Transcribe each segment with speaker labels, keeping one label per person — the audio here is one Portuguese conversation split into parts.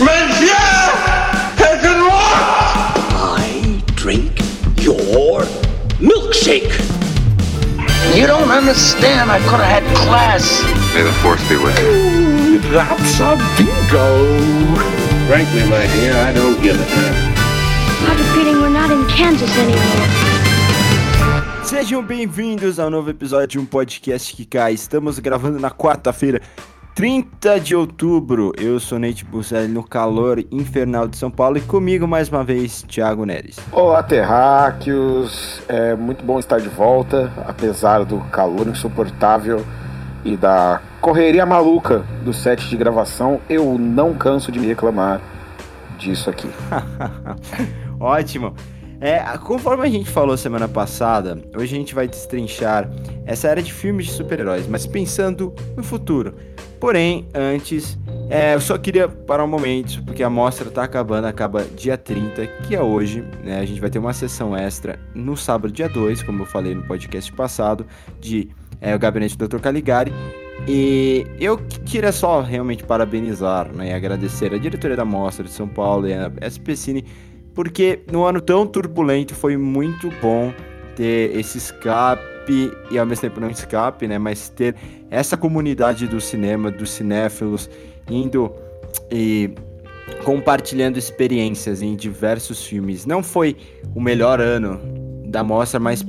Speaker 1: Monsieur has lost!
Speaker 2: I drink your milkshake.
Speaker 3: You don't understand. I could have had class.
Speaker 4: May the force be with you.
Speaker 2: That's a bingo.
Speaker 5: Frankly, my dear, I don't give a damn.
Speaker 6: I have a feeling we're not in Kansas anymore.
Speaker 7: Sejam bem-vindos ao novo episódio de um podcast que cai. Estamos gravando na quarta-feira, 30 de outubro. Eu sou Nate Busselli no calor infernal de São Paulo e comigo mais uma vez Thiago Neres.
Speaker 8: Olá, terráqueos. É muito bom estar de volta, apesar do calor insuportável e da correria maluca do set de gravação. Eu não canso de me reclamar disso aqui.
Speaker 7: Ótimo. É, conforme a gente falou semana passada, hoje a gente vai destrinchar essa era de filmes de super-heróis, mas pensando no futuro. Porém, antes, é, eu só queria parar um momento, porque a mostra tá acabando, acaba dia 30, que é hoje, né? A gente vai ter uma sessão extra no sábado, dia 2, como eu falei no podcast passado, de é, O Gabinete do Dr. Caligari. E eu queria só realmente parabenizar né, e agradecer a diretoria da Mostra de São Paulo e a SPCine porque no ano tão turbulento foi muito bom ter esse escape e ao mesmo tempo não escape, né, mas ter essa comunidade do cinema, dos cinéfilos indo e compartilhando experiências em diversos filmes. Não foi o melhor ano da mostra, mas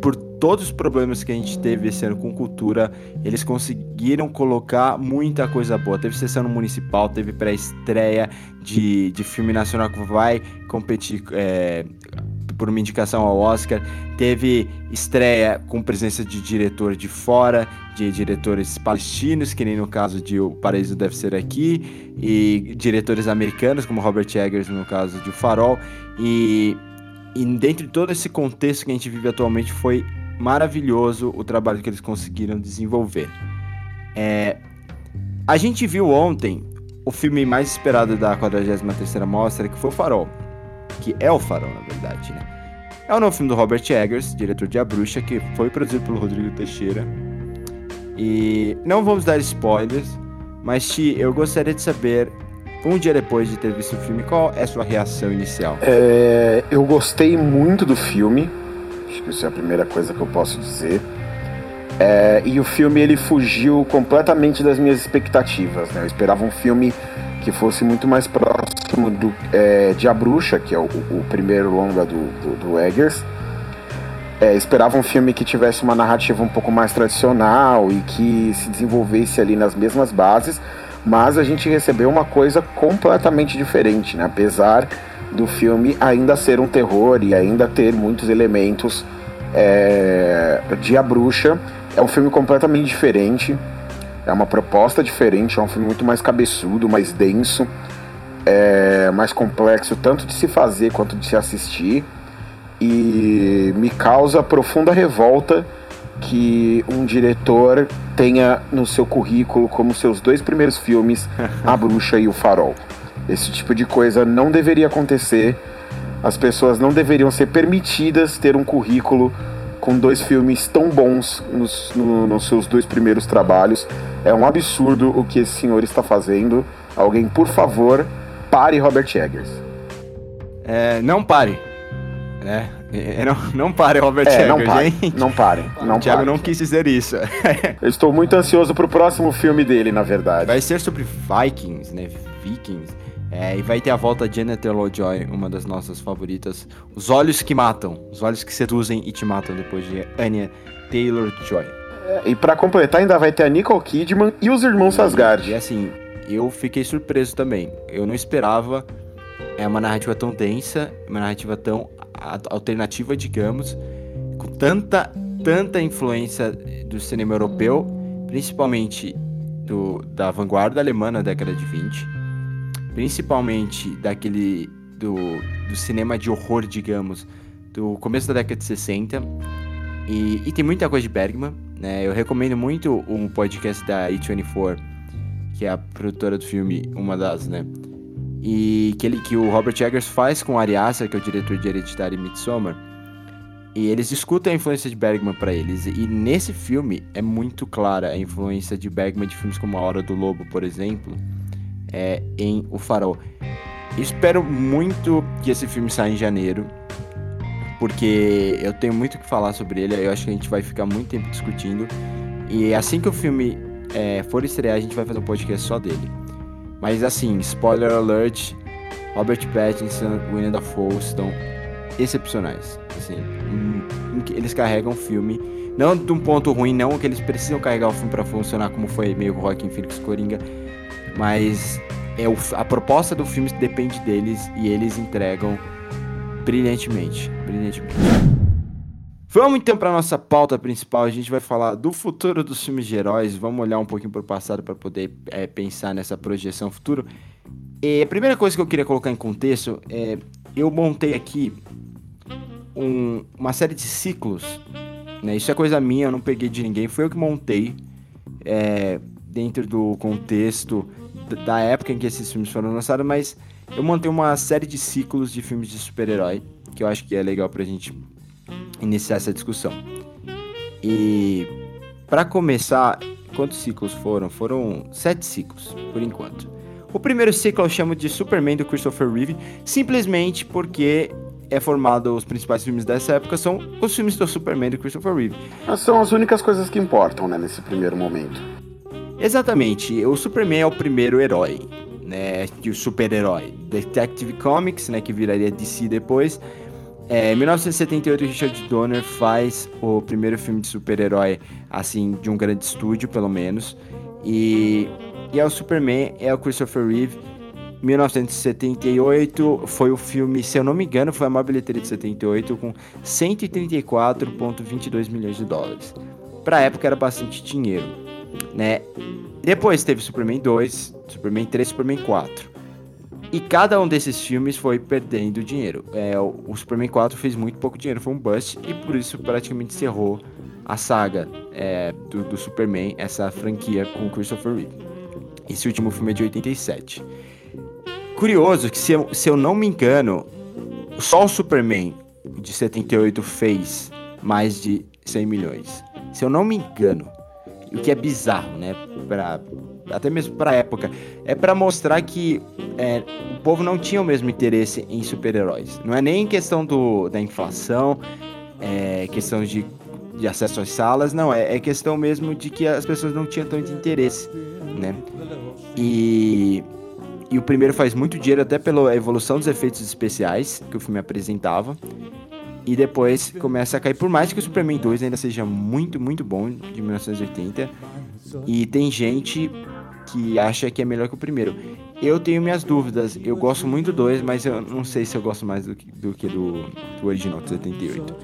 Speaker 7: por todos os problemas que a gente teve esse ano com cultura, eles conseguiram colocar muita coisa boa. Teve sessão no municipal, teve pré-estreia de, de filme nacional que vai competir é, por uma indicação ao Oscar. Teve estreia com presença de diretor de fora, de diretores palestinos, que nem no caso de O Paraíso Deve Ser Aqui, e diretores americanos, como Robert Eggers, no caso de O Farol. E, e dentro de todo esse contexto que a gente vive atualmente, foi maravilhoso o trabalho que eles conseguiram desenvolver. É, a gente viu ontem o filme mais esperado da 43ª Mostra, que foi o Farol. Que é o Farol, na verdade, né? É o novo filme do Robert Eggers, diretor de A Bruxa, que foi produzido pelo Rodrigo Teixeira. E não vamos dar spoilers, mas Ti, eu gostaria de saber, um dia depois de ter visto o filme, qual é a sua reação inicial?
Speaker 8: É, eu gostei muito do filme, acho que isso é a primeira coisa que eu posso dizer. É, e o filme ele fugiu completamente das minhas expectativas. Né? Eu esperava um filme que fosse muito mais próximo do, é, de A Bruxa, que é o, o primeiro longa do, do, do Eggers. É, esperava um filme que tivesse uma narrativa um pouco mais tradicional e que se desenvolvesse ali nas mesmas bases, mas a gente recebeu uma coisa completamente diferente, né? apesar do filme ainda ser um terror e ainda ter muitos elementos é, de A Bruxa. É um filme completamente diferente, é uma proposta diferente, é um filme muito mais cabeçudo, mais denso, é, mais complexo, tanto de se fazer quanto de se assistir. E me causa profunda revolta que um diretor tenha no seu currículo como seus dois primeiros filmes A Bruxa e O Farol. Esse tipo de coisa não deveria acontecer. As pessoas não deveriam ser permitidas ter um currículo com dois filmes tão bons nos, no, nos seus dois primeiros trabalhos. É um absurdo o que esse senhor está fazendo. Alguém, por favor, pare Robert Eggers.
Speaker 7: É, não pare. Né? É, não, não pare, Robert
Speaker 8: É,
Speaker 7: Eggers,
Speaker 8: não
Speaker 7: hein?
Speaker 8: não parem, não
Speaker 7: o Thiago não quis dizer isso.
Speaker 8: Eu estou muito ansioso pro próximo filme dele, na verdade.
Speaker 7: Vai ser sobre Vikings, né? Vikings. É, e vai ter a volta de Anya Taylor-Joy, uma das nossas favoritas. Os Olhos que Matam. Os Olhos que Seduzem e Te Matam, depois de Anya Taylor-Joy.
Speaker 8: E pra completar, ainda vai ter a Nicole Kidman e os irmãos
Speaker 7: E
Speaker 8: Asgard.
Speaker 7: assim, eu fiquei surpreso também. Eu não esperava é uma narrativa tão densa, uma narrativa tão alternativa, digamos, com tanta, tanta influência do cinema europeu, principalmente do, da vanguarda alemã na década de 20, principalmente daquele do, do cinema de horror, digamos, do começo da década de 60. E, e tem muita coisa de Bergman, né? Eu recomendo muito o podcast da A24, que é a produtora do filme, uma das, né? E que, ele, que o Robert Eggers faz com Ari Aster, que é o diretor de Hereditário e Midsommar. E eles discutem a influência de Bergman para eles. E nesse filme é muito clara a influência de Bergman de filmes como A Hora do Lobo, por exemplo. é, em O Farol. Espero muito que esse filme saia em janeiro, porque eu tenho muito o que falar sobre ele. Eu acho que a gente vai ficar muito tempo discutindo. E assim que o filme é, for estrear, a gente vai fazer um podcast só dele. Mas assim, spoiler alert: Robert Pattinson, William Dafoe estão excepcionais. Assim, eles carregam o filme, não de um ponto ruim, não que eles precisam carregar o filme para funcionar como foi meio Rockin' Phoenix Coringa, mas é o, a proposta do filme depende deles e eles entregam brilhantemente, brilhantemente. Vamos então para nossa pauta principal. A gente vai falar do futuro dos filmes de heróis. Vamos olhar um pouquinho para o passado para poder é, pensar nessa projeção futuro. E a primeira coisa que eu queria colocar em contexto é eu montei aqui um, uma série de ciclos. Né? Isso é coisa minha, eu não peguei de ninguém. Foi eu que montei é, dentro do contexto da época em que esses filmes foram lançados, mas eu montei uma série de ciclos de filmes de super-herói que eu acho que é legal pra gente iniciar essa discussão. E para começar, quantos ciclos foram? Foram sete ciclos, por enquanto. O primeiro ciclo eu chamo de Superman do Christopher Reeve, simplesmente porque é formado os principais filmes dessa época são os filmes do Superman do Christopher Reeve.
Speaker 8: São as únicas coisas que importam, né, nesse primeiro momento.
Speaker 7: Exatamente, o Superman é o primeiro herói, né, o super-herói. Detective Comics, né, que viraria DC depois. É, em 1978, Richard Donner faz o primeiro filme de super-herói, assim, de um grande estúdio, pelo menos. E, e é o Superman, é o Christopher Reeve. 1978 foi o filme, se eu não me engano, foi a maior bilheteria de 78 com 134,22 milhões de dólares. Pra época era bastante dinheiro, né? Depois teve Superman 2, Superman 3, Superman 4. E cada um desses filmes foi perdendo dinheiro. É, o Superman 4 fez muito pouco dinheiro, foi um bust, e por isso praticamente encerrou a saga é, do, do, Superman, essa franquia com Christopher Reeve. Esse último filme é de 87. Curioso que, se eu, se eu não me engano, só o Superman de 78 fez mais de 100 milhões. Se eu não me engano. O que é bizarro, né? Pra, até mesmo pra época. É para mostrar que é, o povo não tinha o mesmo interesse em super-heróis. Não é nem questão do, da inflação, é questão de, de acesso às salas, não. É, é questão mesmo de que as pessoas não tinham tanto interesse, né? E, e o primeiro faz muito dinheiro até pela evolução dos efeitos especiais que o filme apresentava. E depois começa a cair, por mais que o Superman 2 ainda seja muito, muito bom, de 1980. E tem gente que acha que é melhor que o primeiro. Eu tenho minhas dúvidas. Eu gosto muito do 2, mas eu não sei se eu gosto mais do que do, que do, do original de 78.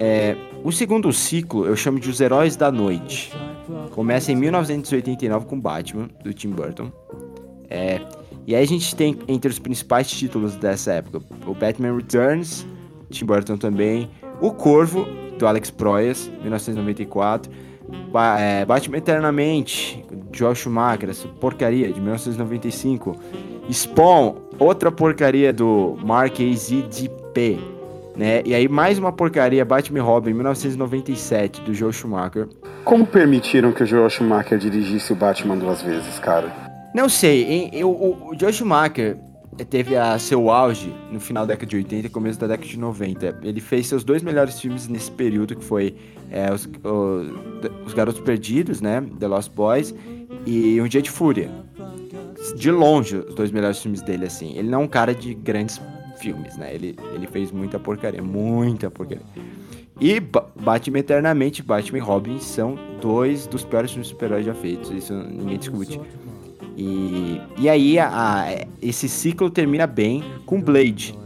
Speaker 7: É, o segundo ciclo eu chamo de Os Heróis da Noite. Começa em 1989 com Batman, do Tim Burton. É, e aí a gente tem entre os principais títulos dessa época o Batman Returns, Tim Burton também. O Corvo, do Alex Proyas, 1994. Ba é, Batman Eternamente, Josh Schumacher, essa porcaria, de 1995. Spawn, outra porcaria do Mark AZDP. Né? E aí mais uma porcaria, Batman Robin, 1997, do Joe Schumacher.
Speaker 8: Como permitiram que o Joe Schumacher dirigisse o Batman duas vezes, cara?
Speaker 7: Não sei, hein? Eu, o, o Joe Schumacher, teve a seu auge no final da década de 80 e começo da década de 90. Ele fez seus dois melhores filmes nesse período, que foi é, os, o, os Garotos Perdidos, né? The Lost Boys e Um Dia de Fúria. De longe, os dois melhores filmes dele, assim. Ele não é um cara de grandes filmes, né? Ele, ele fez muita porcaria, muita porcaria. E Batman Eternamente, Batman e Robin são dois dos piores filmes super-heróis já feitos, isso ninguém discute. E, e aí a, a, esse ciclo termina bem com Blade,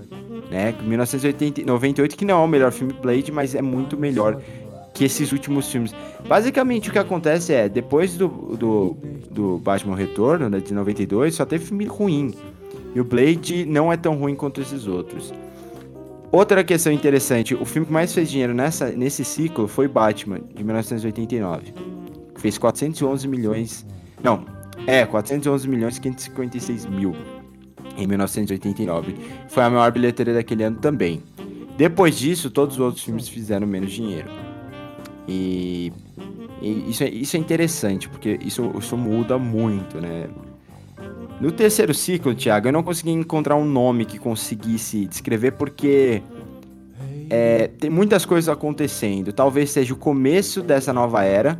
Speaker 7: né? 1998, que não é o melhor filme Blade, mas é muito melhor que esses últimos filmes. Basicamente o que acontece é, depois do, do, do Batman Retorno, né, de 92, só teve filme ruim. E o Blade não é tão ruim quanto esses outros. Outra questão interessante, o filme que mais fez dinheiro nessa, nesse ciclo foi Batman, de 1989. Fez 411 milhões... Não, é, 411 milhões 556 mil em 1989. Foi a maior bilheteria daquele ano também. Depois disso, todos os outros filmes fizeram menos dinheiro. E, e isso, é, isso é interessante, porque isso, isso muda muito, né? No terceiro ciclo, Thiago, eu não consegui encontrar um nome que conseguisse descrever porque é, tem muitas coisas acontecendo. Talvez seja o começo dessa nova era,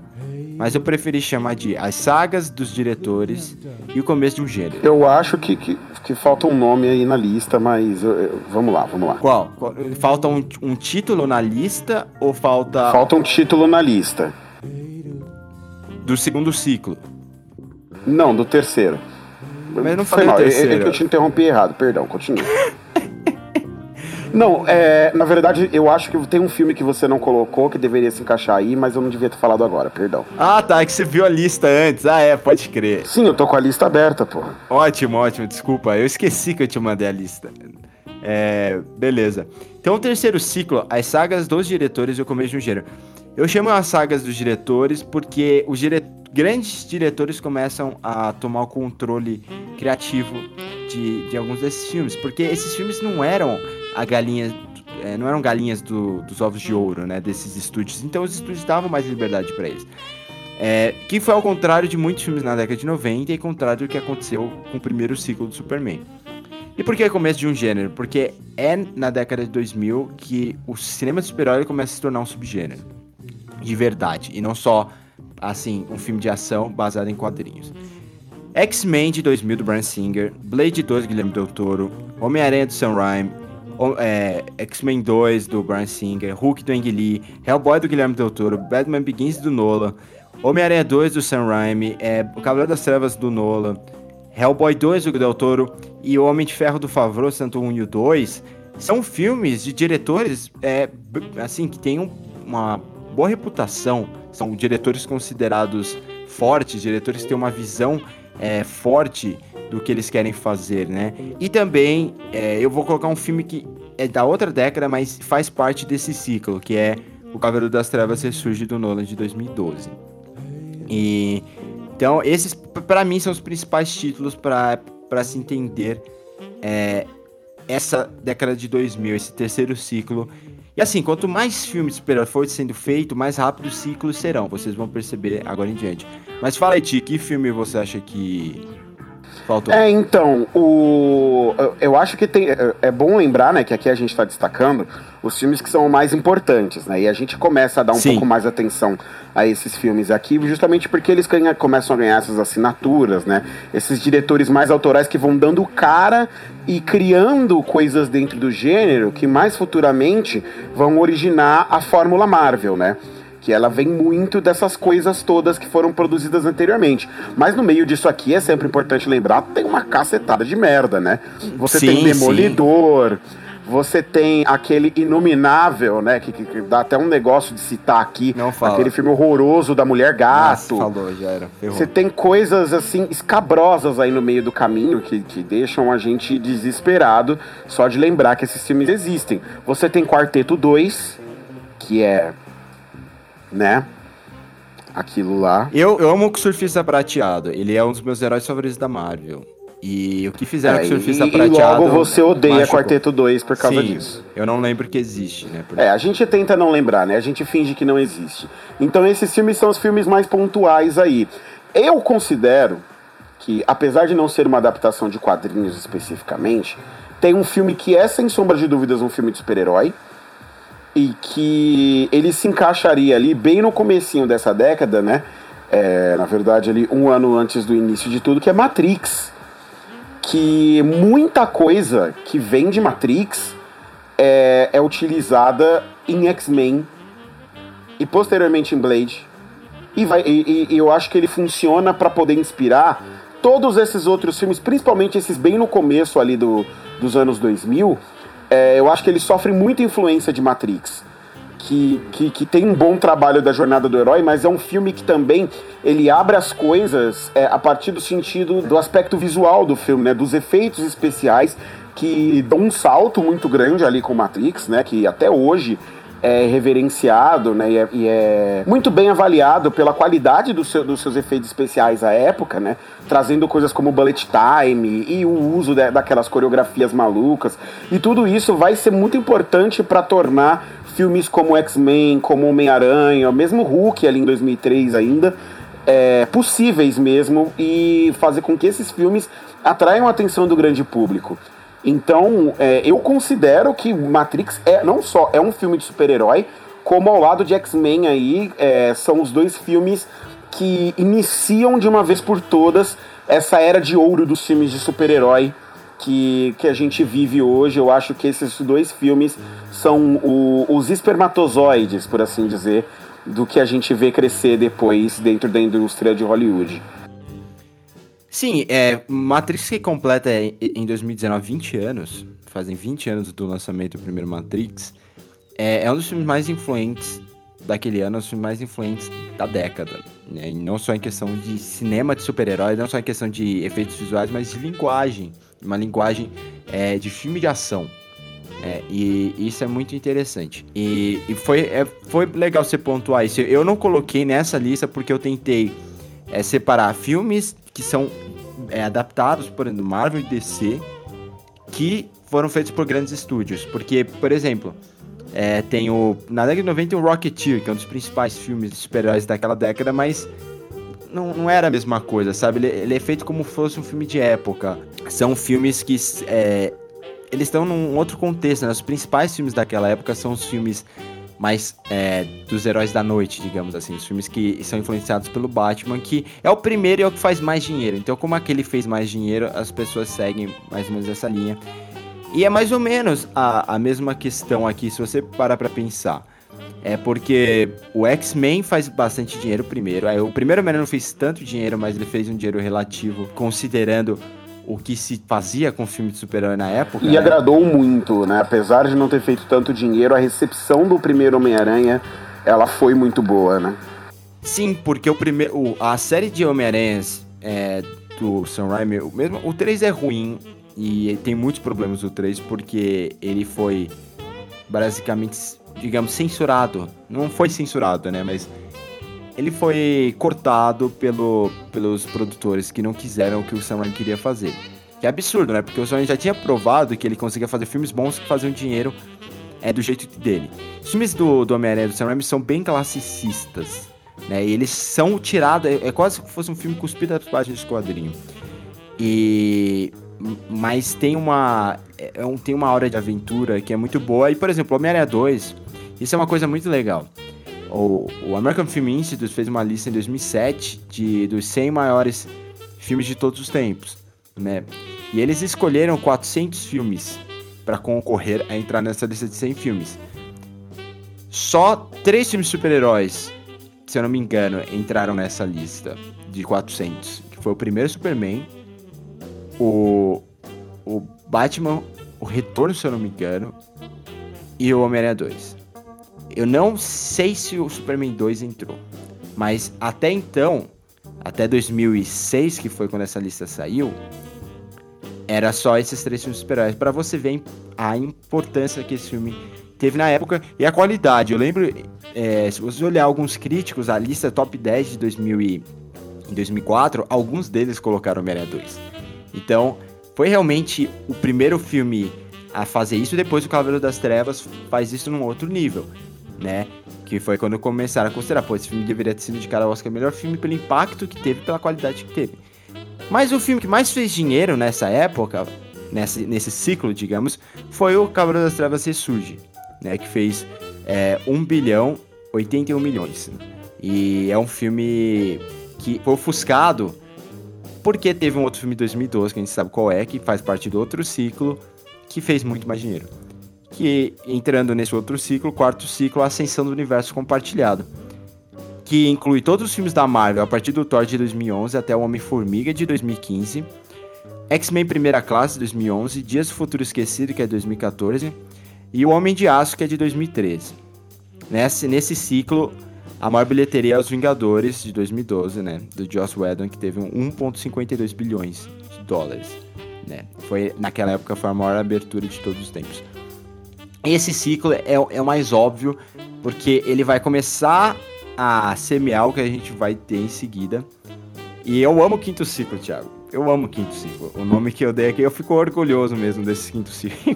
Speaker 7: mas eu preferi chamar de as sagas dos diretores e o começo de um gênero.
Speaker 8: Eu acho que, que, que falta um nome aí na lista, mas eu- eu- vamos lá, vamos lá.
Speaker 7: Qual? Qual? Falta um, um título na lista ou falta
Speaker 8: Falta um título na lista.
Speaker 7: do segundo ciclo?
Speaker 8: Não, do terceiro.
Speaker 7: Mas não
Speaker 8: Foi
Speaker 7: foi
Speaker 8: mal, é- É
Speaker 7: terceiro.
Speaker 8: que eu te interrompi errado, perdão, continua. Não, é, na verdade, eu acho que tem um filme que você não colocou que deveria se encaixar aí, mas eu não devia ter falado agora, perdão.
Speaker 7: Ah, tá, é que você viu a lista antes. Ah, é, pode crer.
Speaker 8: Sim, eu tô com a lista aberta, porra.
Speaker 7: Ótimo, ótimo, desculpa. Eu esqueci que eu te mandei a lista. É, beleza. Então, o terceiro ciclo, as sagas dos diretores e o começo de um gênero. Eu chamo as sagas dos diretores porque os dire... grandes diretores começam a tomar o controle criativo de, de alguns desses filmes. Porque esses filmes não eram a galinha. é, não eram galinhas do- dos ovos de ouro, né? Desses estúdios. Então, os estúdios davam mais liberdade pra eles. É, que foi ao contrário de muitos filmes na década de 90 e contrário do que aconteceu com o primeiro ciclo do Superman. E por que começo de um gênero? Porque é na década de 2000 que o cinema de super-herói começa a se tornar um subgênero. De verdade. E não só, assim, um filme de ação baseado em quadrinhos. X-Men de 2000 do Brian Singer, Blade 2 do Guilherme Del Toro, Homem-Aranha do Sam Raimi, é, X-Men 2 do Brian Singer, Hulk do Ang Lee, Hellboy do Guilherme Del Toro, Batman Begins do Nolan, Homem-Aranha 2 do Sam Raimi, é, O Cavaleiro das Trevas do Nolan, Hellboy 2 do Del Toro e O Homem de Ferro do Favreau, tanto o 1 e o 2, são filmes de diretores, é, assim, que têm um- uma boa reputação, são diretores considerados fortes, diretores que têm uma visão é, forte do que eles querem fazer, né? E também, é, eu vou colocar um filme que é da outra década, mas faz parte desse ciclo, que é O Cavaleiro das Trevas Ressurge do Nolan de 2012. E então esses p- pra mim são os principais títulos pra para se entender é, essa década de 2000, esse terceiro ciclo. E assim, quanto mais filmes de super for sendo feito, mais rápido os ciclos serão. Vocês vão perceber agora em diante. Mas fala aí, Ti, que filme você acha que faltou?
Speaker 8: É, então, o. eu- acho que tem. é- É bom lembrar, né, que aqui a gente está destacando os filmes que são mais importantes, né? E a gente começa a dar um
Speaker 7: Sim.
Speaker 8: pouco mais atenção a esses filmes aqui, justamente porque eles ganha- começam a ganhar essas assinaturas, né? Esses diretores mais autorais que vão dando cara e criando coisas dentro do gênero que mais futuramente vão originar a fórmula Marvel, né? Que ela vem muito dessas coisas todas que foram produzidas anteriormente. Mas no meio disso aqui é sempre importante lembrar, tem uma cacetada de merda, né? Você
Speaker 7: Sim,
Speaker 8: tem Demolidor, você tem aquele Inominável, né? Que, que- que dá até um negócio de citar aqui.
Speaker 7: Não fala.
Speaker 8: Aquele filme horroroso da Mulher Gato.
Speaker 7: Nossa, falou, já era. Ferrou.
Speaker 8: Você tem coisas assim escabrosas aí no meio do caminho que, que deixam a gente desesperado só de lembrar que esses filmes existem. Você tem Quarteto 2, que é. Né? Aquilo lá.
Speaker 7: Eu, eu amo o Surfista Prateado. Ele é um dos meus heróis favoritos da Marvel. E o que fizeram
Speaker 8: É,
Speaker 7: com o Surfista
Speaker 8: e, e
Speaker 7: Prateado.
Speaker 8: logo você odeia
Speaker 7: machucou.
Speaker 8: Quarteto 2 por causa
Speaker 7: Sim,
Speaker 8: disso.
Speaker 7: Eu não lembro que existe, né?
Speaker 8: É, a gente tenta não lembrar, né? A gente finge que não existe. Então esses filmes são os filmes mais pontuais aí. Eu considero que, apesar de não ser uma adaptação de quadrinhos especificamente, tem um filme que é, sem sombra de dúvidas, um filme de super-herói. E que ele se encaixaria ali bem no comecinho dessa década, né? É, na verdade, ali um ano antes do início de tudo, que é Matrix. Que muita coisa que vem de Matrix é, é utilizada em X-Men e posteriormente em Blade. E, vai, e, e- eu acho que ele funciona para poder inspirar todos esses outros filmes, principalmente esses bem no começo ali do, dos anos 2000. É, eu acho que ele sofre muita influência de Matrix. Que, que, que tem um bom trabalho da jornada do herói, mas é um filme que também ele abre as coisas é, a partir do sentido do aspecto visual do filme, né? Dos efeitos especiais que dão um salto muito grande ali com Matrix, né? Que até hoje é reverenciado né, e, é, e é muito bem avaliado pela qualidade do seu- dos seus efeitos especiais à época, né, trazendo coisas como bullet time e o uso da- daquelas coreografias malucas. E tudo isso vai ser muito importante para tornar filmes como X-Men, como Homem-Aranha, mesmo Hulk ali em 2003 ainda, é, possíveis mesmo e fazer com que esses filmes atraiam a atenção do grande público. Então, é, eu considero que Matrix é não só é um filme de super-herói, como ao lado de X-Men aí, é, são os dois filmes que iniciam de uma vez por todas essa era de ouro dos filmes de super-herói que, que a gente vive hoje. Eu acho que esses dois filmes são o, os espermatozoides, por assim dizer, do que a gente vê crescer depois dentro da indústria de Hollywood.
Speaker 7: Sim, é, Matrix que completa em 2019 20 anos, fazem 20 anos do lançamento do primeiro Matrix, é, é um dos filmes mais influentes daquele ano, um dos filmes mais influentes da década. Né? E não só em questão de cinema de super-heróis, não só em questão de efeitos visuais, mas de linguagem. Uma linguagem é, de filme de ação. É, e isso é muito interessante. E, e foi, é, foi legal você pontuar isso. Eu não coloquei nessa lista porque eu tentei é, separar filmes que são é, adaptados, por Marvel e DC, que foram feitos por grandes estúdios. Porque, por exemplo, é, tem o. Na década de 90 tem o Rocketeer, que é um dos principais filmes de super-heróis daquela década, mas não, não era a mesma coisa, sabe? Ele, ele, é feito como fosse um filme de época. São filmes que. É, eles estão num outro contexto, né? Os principais filmes daquela época são os filmes mais é, dos heróis da noite, digamos assim. Os filmes que são influenciados pelo Batman, que é o primeiro e é o que faz mais dinheiro. Então, como aquele fez mais dinheiro, as pessoas seguem mais ou menos essa linha. E é mais ou menos a, a mesma questão aqui, se você parar pra pensar. É porque o X-Men faz bastante dinheiro primeiro. O primeiro Homem-Aranha não fez tanto dinheiro, mas ele fez um dinheiro relativo, considerando o que se fazia com o filme de super-herói na época.
Speaker 8: E
Speaker 7: né?
Speaker 8: agradou muito, né? Apesar de não ter feito tanto dinheiro, a recepção do primeiro Homem-Aranha, ela foi muito boa, né?
Speaker 7: Sim, porque o primeiro, a série de Homem-Aranhas é, do Sam Raimi, o, mesmo, o 3 é ruim, e tem muitos problemas o 3 porque ele foi basicamente, digamos, censurado. Não foi censurado, né? Mas ele foi cortado pelo, pelos produtores que não quiseram o que o Sam Raimi queria fazer. Que é absurdo, né? Porque o Sam Raimi já tinha provado que ele conseguia fazer filmes bons que faziam dinheiro é do jeito dele. Os filmes do, do Homem-Aranha do Sam Raimi são bem classicistas, né? E eles são tirados, é, é quase se fosse um filme cuspido das páginas de quadrinho. E mas tem uma é, é tem uma hora de aventura que é muito boa. E, por exemplo, Homem-Aranha 2, isso é uma coisa muito legal. O, o American Film Institute fez uma lista em 2007 de, dos 100 maiores filmes de todos os tempos, né? E eles escolheram 400 filmes para concorrer a entrar nessa lista de 100 filmes. Só três filmes super-heróis, se eu não me engano, entraram nessa lista de 400, que foi o primeiro Superman, o, o Batman, o Retorno, se eu não me engano, e o Homem-Aranha 2. Eu não sei se o Superman 2 entrou, mas até então, até 2006, que foi quando essa lista saiu, era só esses três filmes super-heróis. Pra você ver a importância que esse filme teve na época e a qualidade. Eu lembro, é, se você olhar alguns críticos, a lista top 10 de 2000 e, 2004, alguns deles colocaram Homem-Aranha 2. Então, foi realmente o primeiro filme a fazer isso, depois o Cavaleiro das Trevas faz isso num outro nível, né? Que foi quando começaram a considerar, pô, esse filme deveria ter sido indicado ao Oscar melhor filme pelo impacto que teve, pela qualidade que teve. Mas o filme que mais fez dinheiro nessa época, nesse, nesse ciclo, digamos, foi o Cavaleiro das Trevas Ressurge, né? Que fez é, 1 bilhão 81 milhões. E é um filme que foi ofuscado porque teve um outro filme de 2012, que a gente sabe qual é, que faz parte do outro ciclo, que fez muito mais dinheiro. Que entrando nesse outro ciclo, quarto ciclo, a Ascensão do Universo Compartilhado. Que inclui todos os filmes da Marvel a partir do Thor de 2011 até o Homem-Formiga de 2015. X-Men Primeira Classe de 2011, Dias do Futuro Esquecido, que é 2014, e O Homem de Aço, que é de 2013. Nesse, nesse ciclo, a maior bilheteria é Os Vingadores, de 2012, né? Do Joss Whedon, que teve 1,52 bilhões de dólares. Né? Foi, naquela época foi a maior abertura de todos os tempos. Esse ciclo é, é o mais óbvio, porque ele vai começar a semear o que a gente vai ter em seguida. E eu amo o quinto ciclo, Thiago. Eu amo o quinto ciclo. O nome que eu dei aqui, eu fico orgulhoso mesmo desse quinto ciclo.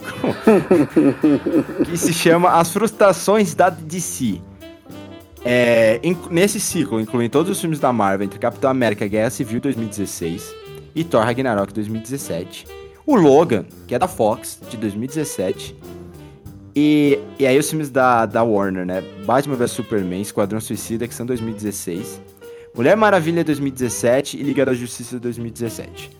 Speaker 7: que se chama As Frustrações da DC. É, nesse ciclo, incluindo todos os filmes da Marvel, entre Capitão América e Guerra Civil 2016, e Thor Ragnarok 2017. O Logan, que é da Fox, de 2017. E, e aí os filmes da, da Warner, né? Batman vs Superman, Esquadrão Suicida, que são 2016. Mulher Maravilha 2017 e Liga da Justiça 2017.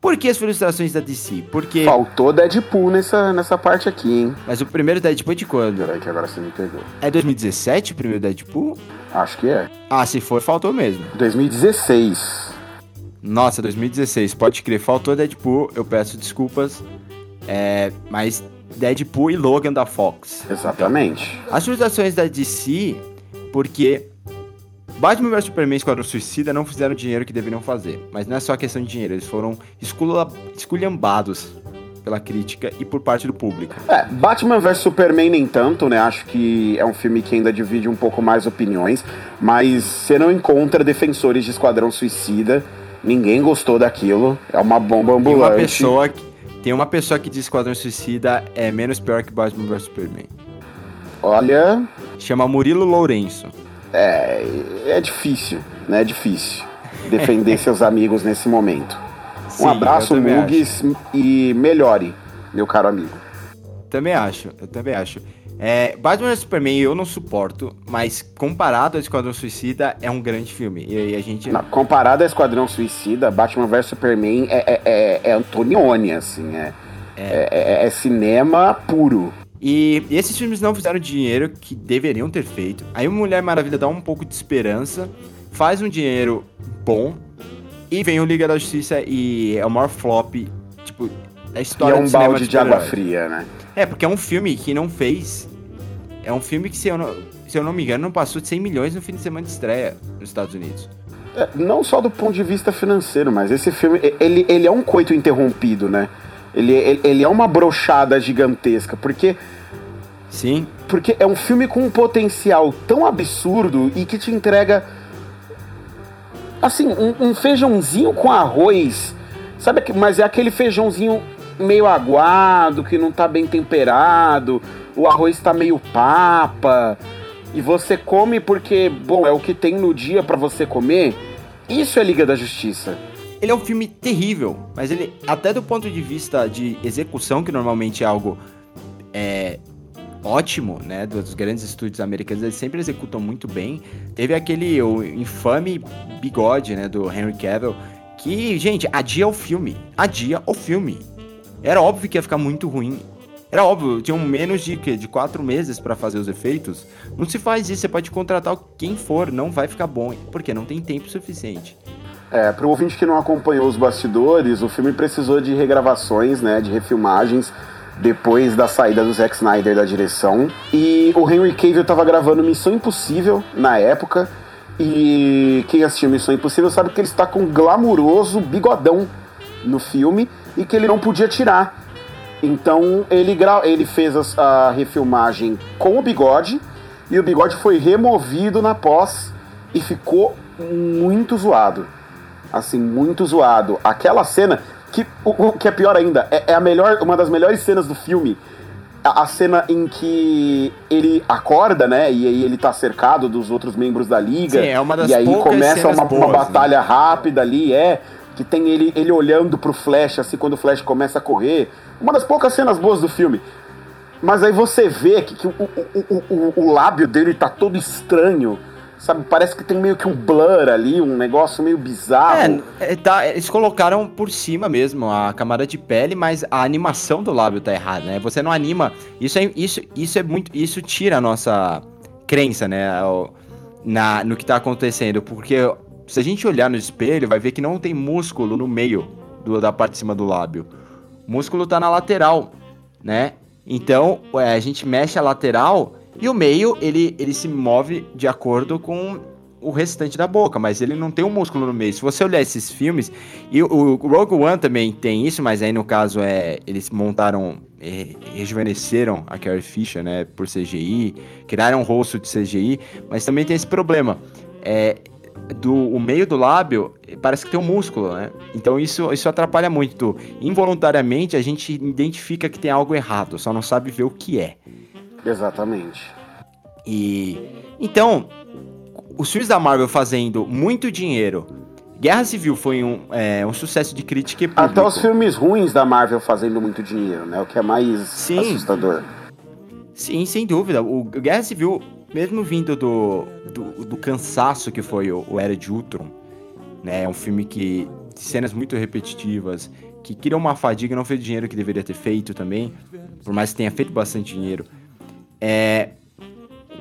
Speaker 7: Por que as frustrações da DC? Porque.
Speaker 8: Faltou Deadpool nessa, nessa parte aqui, hein?
Speaker 7: Mas o primeiro Deadpool é de quando?
Speaker 8: Peraí que agora você me pegou.
Speaker 7: É 2017 o primeiro Deadpool?
Speaker 8: Acho que é.
Speaker 7: Ah, se for, faltou mesmo.
Speaker 8: 2016.
Speaker 7: Nossa, 2016, pode crer, faltou Deadpool, eu peço desculpas. É, mas Deadpool e Logan da Fox.
Speaker 8: Exatamente.
Speaker 7: As frustrações da DC, porque Batman vs Superman e Esquadrão Suicida não fizeram o dinheiro que deveriam fazer. Mas não é só questão de dinheiro, eles foram escula- esculhambados pela crítica e por parte do público.
Speaker 8: É, Batman vs Superman nem tanto, né? Acho que é um filme que ainda divide um pouco mais opiniões, mas você não encontra defensores de Esquadrão Suicida. Ninguém gostou daquilo. É uma bomba ambulante.
Speaker 7: uma pessoa que, tem uma pessoa que diz que Esquadrão Suicida é menos pior que Batman vs Superman.
Speaker 8: Olha,
Speaker 7: Chama Murilo Lourenço.
Speaker 8: é, é difícil, né? É difícil defender seus amigos nesse momento.
Speaker 7: Sim,
Speaker 8: um abraço, Mugs, e melhore, meu caro amigo.
Speaker 7: Também acho, eu também acho. É, Batman vs Superman eu não suporto, mas comparado a Esquadrão Suicida é um grande filme. E, e a gente.
Speaker 8: Não, comparado a Esquadrão Suicida, Batman vs Superman é, é, é, é Antonioni, assim, é, é. é- é cinema puro.
Speaker 7: E, e esses filmes não fizeram o dinheiro que deveriam ter feito. Aí o Mulher Maravilha dá um pouco de esperança, faz um dinheiro bom, e vem o Liga da Justiça e é o maior flop, tipo, da
Speaker 8: E
Speaker 7: história
Speaker 8: é um balde de água
Speaker 7: super-herói.
Speaker 8: fria, né?
Speaker 7: É, porque é um filme que não fez. É um filme que, se eu não, se eu não me engano, não passou de 100 milhões no fim de semana de estreia nos Estados Unidos.
Speaker 8: É, Não só do ponto de vista financeiro, mas esse filme, ele, ele é um coito interrompido, né? Ele, ele, ele é uma brochada gigantesca, porque,
Speaker 7: Sim,
Speaker 8: porque é um filme com um potencial tão absurdo e que te entrega, assim, um, um feijãozinho com arroz, sabe? Mas é aquele feijãozinho meio aguado, que não tá bem temperado, o arroz tá meio papa, e você come porque, bom, é o que tem no dia pra você comer. Isso é Liga da Justiça.
Speaker 7: Ele é um filme terrível, mas ele, até do ponto de vista de execução, que normalmente é algo é, ótimo, né? Dos grandes estúdios americanos, eles sempre executam muito bem. Teve aquele o infame bigode, né? Do Henry Cavill, que, gente, adia o filme. Adia o filme. Era óbvio que ia ficar muito ruim. Era óbvio, tinham menos de, de quatro meses pra fazer os efeitos. Não se faz isso, você pode contratar quem for, não vai ficar bom, porque não tem tempo suficiente.
Speaker 8: É, pro ouvinte que não acompanhou os bastidores, o filme precisou de regravações, né, de refilmagens depois da saída do Zack Snyder da direção. E o Henry Cavill tava gravando Missão Impossível na época. E quem assistiu Missão Impossível sabe que ele está com um glamuroso bigodão no filme e que ele não podia tirar. Então ele, ele fez a refilmagem com o bigode e o bigode foi removido na pós e ficou muito zoado. Assim, muito zoado. Aquela cena, que o, que é pior ainda, é, é a melhor, uma das melhores cenas do filme. A, a cena em que ele acorda, né? E aí ele tá cercado dos outros membros da liga.
Speaker 7: Sim, é uma das
Speaker 8: E aí começa uma, uma
Speaker 7: boas, né?
Speaker 8: batalha rápida ali, é. Que tem ele, ele olhando pro Flash, assim, quando o Flash começa a correr. Uma das poucas cenas boas do filme. Mas aí você vê que, que o, o, o, o, lábio dele tá todo estranho. Sabe? Parece que tem meio que um blur ali, um negócio meio bizarro.
Speaker 7: É, é, tá, eles colocaram por cima mesmo a camada de pele, mas a animação do lábio tá errada, né? Você não anima. Isso é, isso, isso é muito. Isso tira a nossa crença, né? Na, no que tá acontecendo. Porque se a gente olhar no espelho, vai ver que não tem músculo no meio do- da parte de cima do lábio. O músculo tá na lateral, né? Então, é, a gente mexe a lateral e o meio, ele, ele se move de acordo com o restante da boca, mas ele não tem um músculo no meio. Se você olhar esses filmes, e o, Rogue One também tem isso, mas aí no caso é eles montaram, eh, rejuvenesceram a Carrie Fisher, né, por CGI, criaram um rosto de CGI, mas também tem esse problema. É, do o meio do lábio eh, parece que tem um músculo, né? Então isso, isso atrapalha muito. Involuntariamente a gente identifica que tem algo errado, só não sabe ver o que é.
Speaker 8: Exatamente.
Speaker 7: E então, os filmes da Marvel fazendo muito dinheiro Guerra Civil foi um, é, um sucesso de crítica e público.
Speaker 8: Até os filmes ruins da Marvel fazendo muito dinheiro, né? O que é mais
Speaker 7: Sim.
Speaker 8: assustador.
Speaker 7: Sim, sem dúvida. O Guerra Civil, mesmo vindo do, do, do cansaço que foi o, o Era de Ultron, né? É um filme que cenas muito repetitivas, que criou uma fadiga, não fez o dinheiro que deveria ter feito também, por mais que tenha feito bastante dinheiro. É,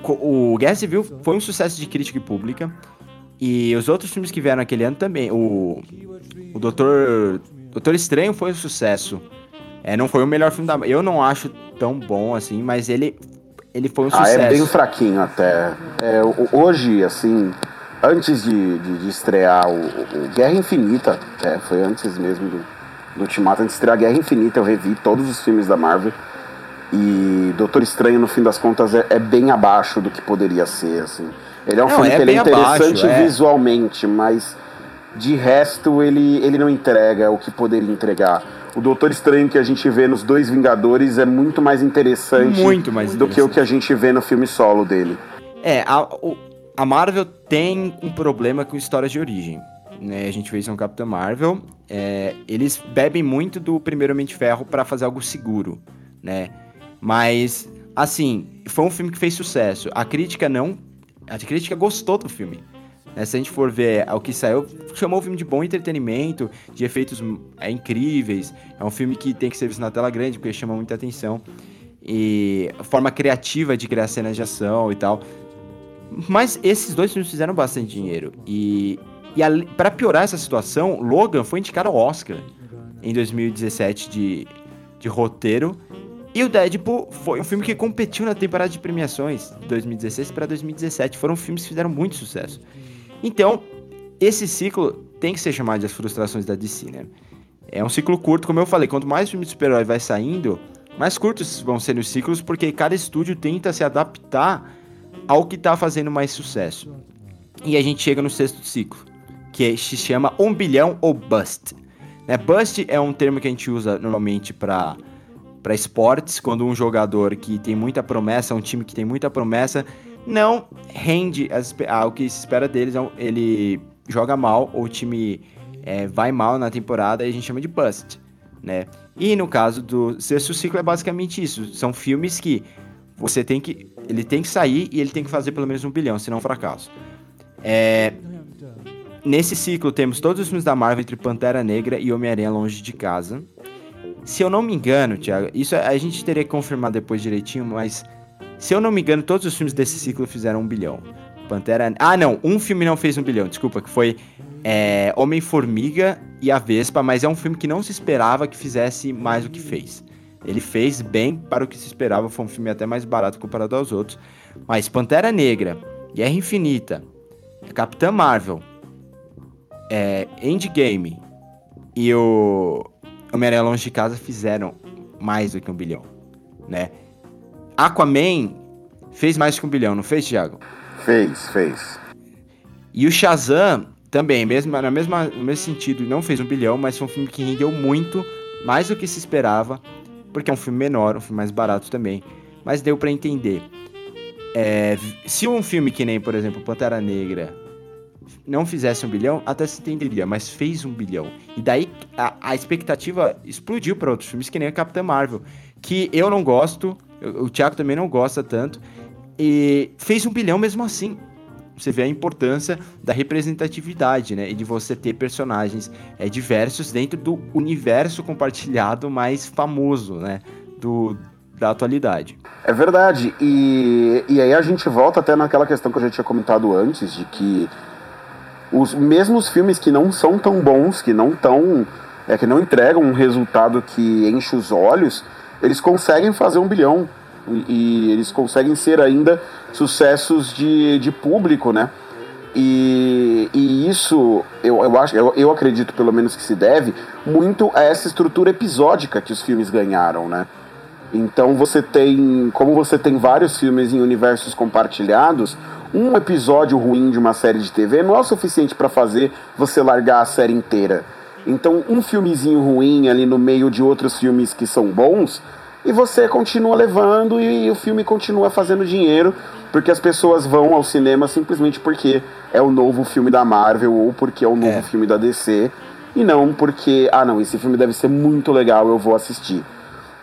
Speaker 7: o Guerra Civil foi um sucesso de crítica e pública. E os outros filmes que vieram naquele ano também. O, o Doutor, Doutor Estranho foi um sucesso. É, não foi o melhor filme da Eu não acho tão bom assim, mas ele, ele foi um
Speaker 8: Ah,
Speaker 7: sucesso.
Speaker 8: é bem fraquinho até. É, hoje, assim, antes de, de, de estrear o, o Guerra Infinita, é, foi antes mesmo do, do Ultimato, antes de estrear Guerra Infinita, eu revi todos os filmes da Marvel. E Doutor Estranho, no fim das contas, é, é bem abaixo do que poderia ser, assim. Ele é um
Speaker 7: Não,
Speaker 8: filme
Speaker 7: é
Speaker 8: que ele é
Speaker 7: bem abaixo,
Speaker 8: interessante
Speaker 7: é.
Speaker 8: visualmente, mas de resto ele, ele não entrega o que poderia entregar. O Doutor Estranho que a gente vê nos dois Vingadores é muito mais interessante
Speaker 7: Muito mais
Speaker 8: do que o que a gente vê no filme solo dele.
Speaker 7: É, a, o- a Marvel tem um problema com histórias de origem. Né? A gente vê isso no Capitão Marvel. é, eles bebem muito do primeiro Homem de Ferro pra fazer algo seguro, né? Mas, assim, foi um filme que fez sucesso. A crítica não. A crítica gostou do filme. Né? Se a gente for ver o que saiu, chamou o filme de bom entretenimento, de efeitos é, incríveis. É um filme que tem que ser visto na tela grande, porque chama muita atenção. E forma criativa de criar cenas de ação e tal. Mas esses dois filmes fizeram bastante dinheiro. E, e pra piorar essa situação, Logan foi indicado ao Oscar em 2017 de, de roteiro. E o Deadpool foi um filme que competiu na temporada de premiações de 2016 para 2017. Foram filmes que fizeram muito sucesso. Então, esse ciclo tem que ser chamado de as frustrações da DC, né? É um ciclo curto, como eu falei, quanto mais filme de super-herói vai saindo, mais curtos vão ser os ciclos, porque cada estúdio tenta se adaptar ao que tá fazendo mais sucesso. E a gente chega no sexto ciclo, que se chama um bilhão ou bust. Né? Bust é um termo que a gente usa normalmente para para esportes, quando um jogador que tem muita promessa, um time que tem muita promessa, não rende ah, o que se espera deles, é ele joga mal, ou o time é, vai mal na temporada, e a gente chama de bust, né? E no caso do sexto ciclo é basicamente isso, são filmes que você tem que, ele tem que sair e ele tem que fazer pelo menos um bilhão, senão é um fracasso. É, nesse ciclo temos todos os filmes da Marvel entre Pantera Negra e Homem-Aranha Longe de Casa. Se eu não me engano, Thiago, isso a gente teria que confirmar depois direitinho, mas se eu não me engano, todos os filmes desse ciclo fizeram um bilhão. Pantera. Ah, não, um filme não fez um bilhão, desculpa, que foi é, Homem-Formiga e a Vespa, mas é um filme que não se esperava que fizesse mais do que fez. Ele fez bem para o que se esperava, foi um filme até mais barato comparado aos outros. Mas Pantera Negra, Guerra Infinita, Capitã Marvel, é, Endgame e o Homem-Aranha Longe de Casa fizeram mais do que um bilhão, né? Aquaman fez mais que um bilhão, não fez, Thiago?
Speaker 8: Fez, fez.
Speaker 7: E o Shazam também, mesmo, na mesma, no mesmo sentido, não fez um bilhão, mas foi um filme que rendeu muito, mais do que se esperava, porque é um filme menor, um filme mais barato também, mas deu pra entender. É, se um filme que nem, por exemplo, Pantera Negra não fizesse um bilhão, até se entenderia, mas fez um bilhão. E daí a, a expectativa explodiu para outros filmes, que nem a Capitã Marvel, que eu não gosto, o Thiago também não gosta tanto, e fez um bilhão mesmo assim. Você vê a importância da representatividade, né? E de você ter personagens é, diversos dentro do universo compartilhado mais famoso, né? Do, da atualidade.
Speaker 8: É verdade. E, e aí a gente volta até naquela questão que eu já tinha comentado antes, de que os mesmos filmes que não são tão bons, que não tão. É, que não entregam um resultado que enche os olhos, eles conseguem fazer um bilhão. E, eles conseguem ser ainda sucessos de, de público, né? E, e isso eu, eu acho, eu, eu acredito pelo menos que se deve muito a essa estrutura episódica que os filmes ganharam, né? Então você tem, como você tem vários filmes em universos compartilhados, um episódio ruim de uma série de TV não é o suficiente para fazer você largar a série inteira. Então um filmezinho ruim ali no meio de outros filmes que são bons e você continua levando e o filme continua fazendo dinheiro porque as pessoas vão ao cinema simplesmente porque é o novo filme da Marvel ou porque é o novo
Speaker 7: É.
Speaker 8: filme da DC e não porque, ah não, esse filme deve ser muito legal, eu vou assistir.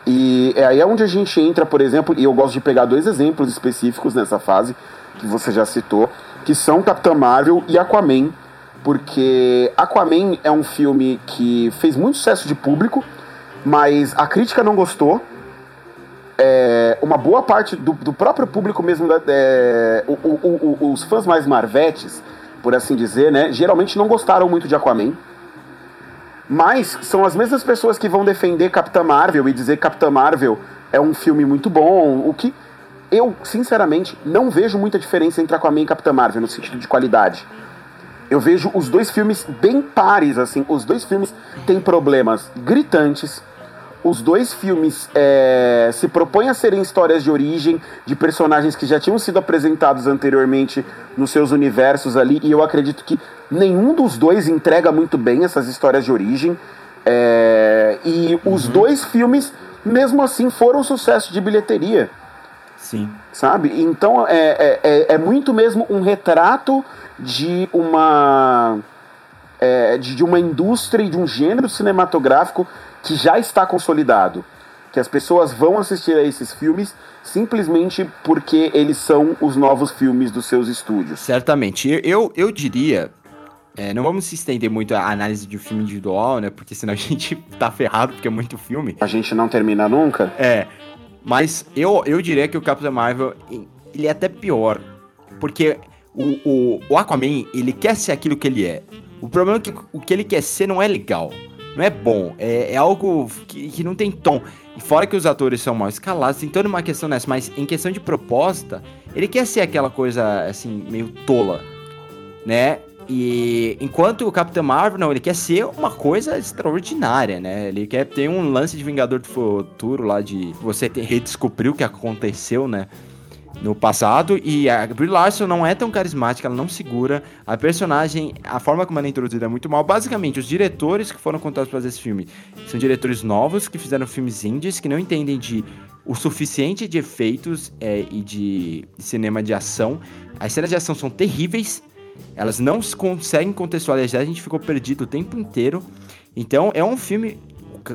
Speaker 8: E é aí é onde a gente entra, por exemplo, e eu gosto de pegar dois exemplos específicos nessa fase, que você já citou, que são Capitã Marvel e Aquaman, porque Aquaman é um filme que fez muito sucesso de público, mas a crítica não gostou. É, uma boa parte do, do próprio público mesmo, é, o- o- o- os fãs mais marvetes, por assim dizer, né, geralmente não gostaram muito de Aquaman. Mas são as mesmas pessoas que vão defender Capitã Marvel e dizer que Capitã Marvel é um filme muito bom, o que eu, sinceramente, não vejo muita diferença entre Aquaman e Capitã Marvel no sentido de qualidade. Eu vejo os dois filmes bem pares, assim. Os dois filmes têm problemas gritantes. Os dois filmes é, se propõem a serem histórias de origem de personagens que já tinham sido apresentados anteriormente nos seus universos ali. E eu acredito que nenhum dos dois entrega muito bem essas histórias de origem. É, e os dois filmes, mesmo assim, foram sucesso de bilheteria
Speaker 7: Sim.
Speaker 8: sabe? Então é, é, é, é muito mesmo um retrato de uma é, de, de uma indústria e de um gênero cinematográfico que já está consolidado. Que as pessoas vão assistir a esses filmes simplesmente porque eles são os novos filmes dos seus estúdios.
Speaker 7: Certamente. Eu, eu, diria. é, não vamos se estender muito a análise de um filme individual, né? Porque senão a gente tá ferrado, porque é muito filme.
Speaker 8: A gente não termina nunca.
Speaker 7: É. Mas eu, eu diria que o Capitão Marvel, ele é até pior. Porque o, o, o Aquaman, ele quer ser aquilo que ele é. O problema é que o que ele quer ser não é legal. Não é bom. É, é algo que, que não tem tom. E fora que os atores são mal escalados, tem toda uma questão nessa. Mas em questão de proposta, ele quer ser aquela coisa, assim, meio tola. Né? E enquanto o Capitão Marvel, não, ele quer ser uma coisa extraordinária, né? Ele quer ter um lance de Vingador do Futuro lá, de você redescobrir o que aconteceu, né? No passado, e a Brie Larson não é tão carismática, ela não segura. A personagem, a forma como ela é introduzida é muito mal. Basicamente, os diretores que foram contados para fazer esse filme são diretores novos que fizeram filmes indies, que não entendem de o suficiente de efeitos é, e de, cinema de ação. As cenas de ação são terríveis, elas não se conseguem contextualizar, a gente ficou perdido o tempo inteiro. Então é um filme.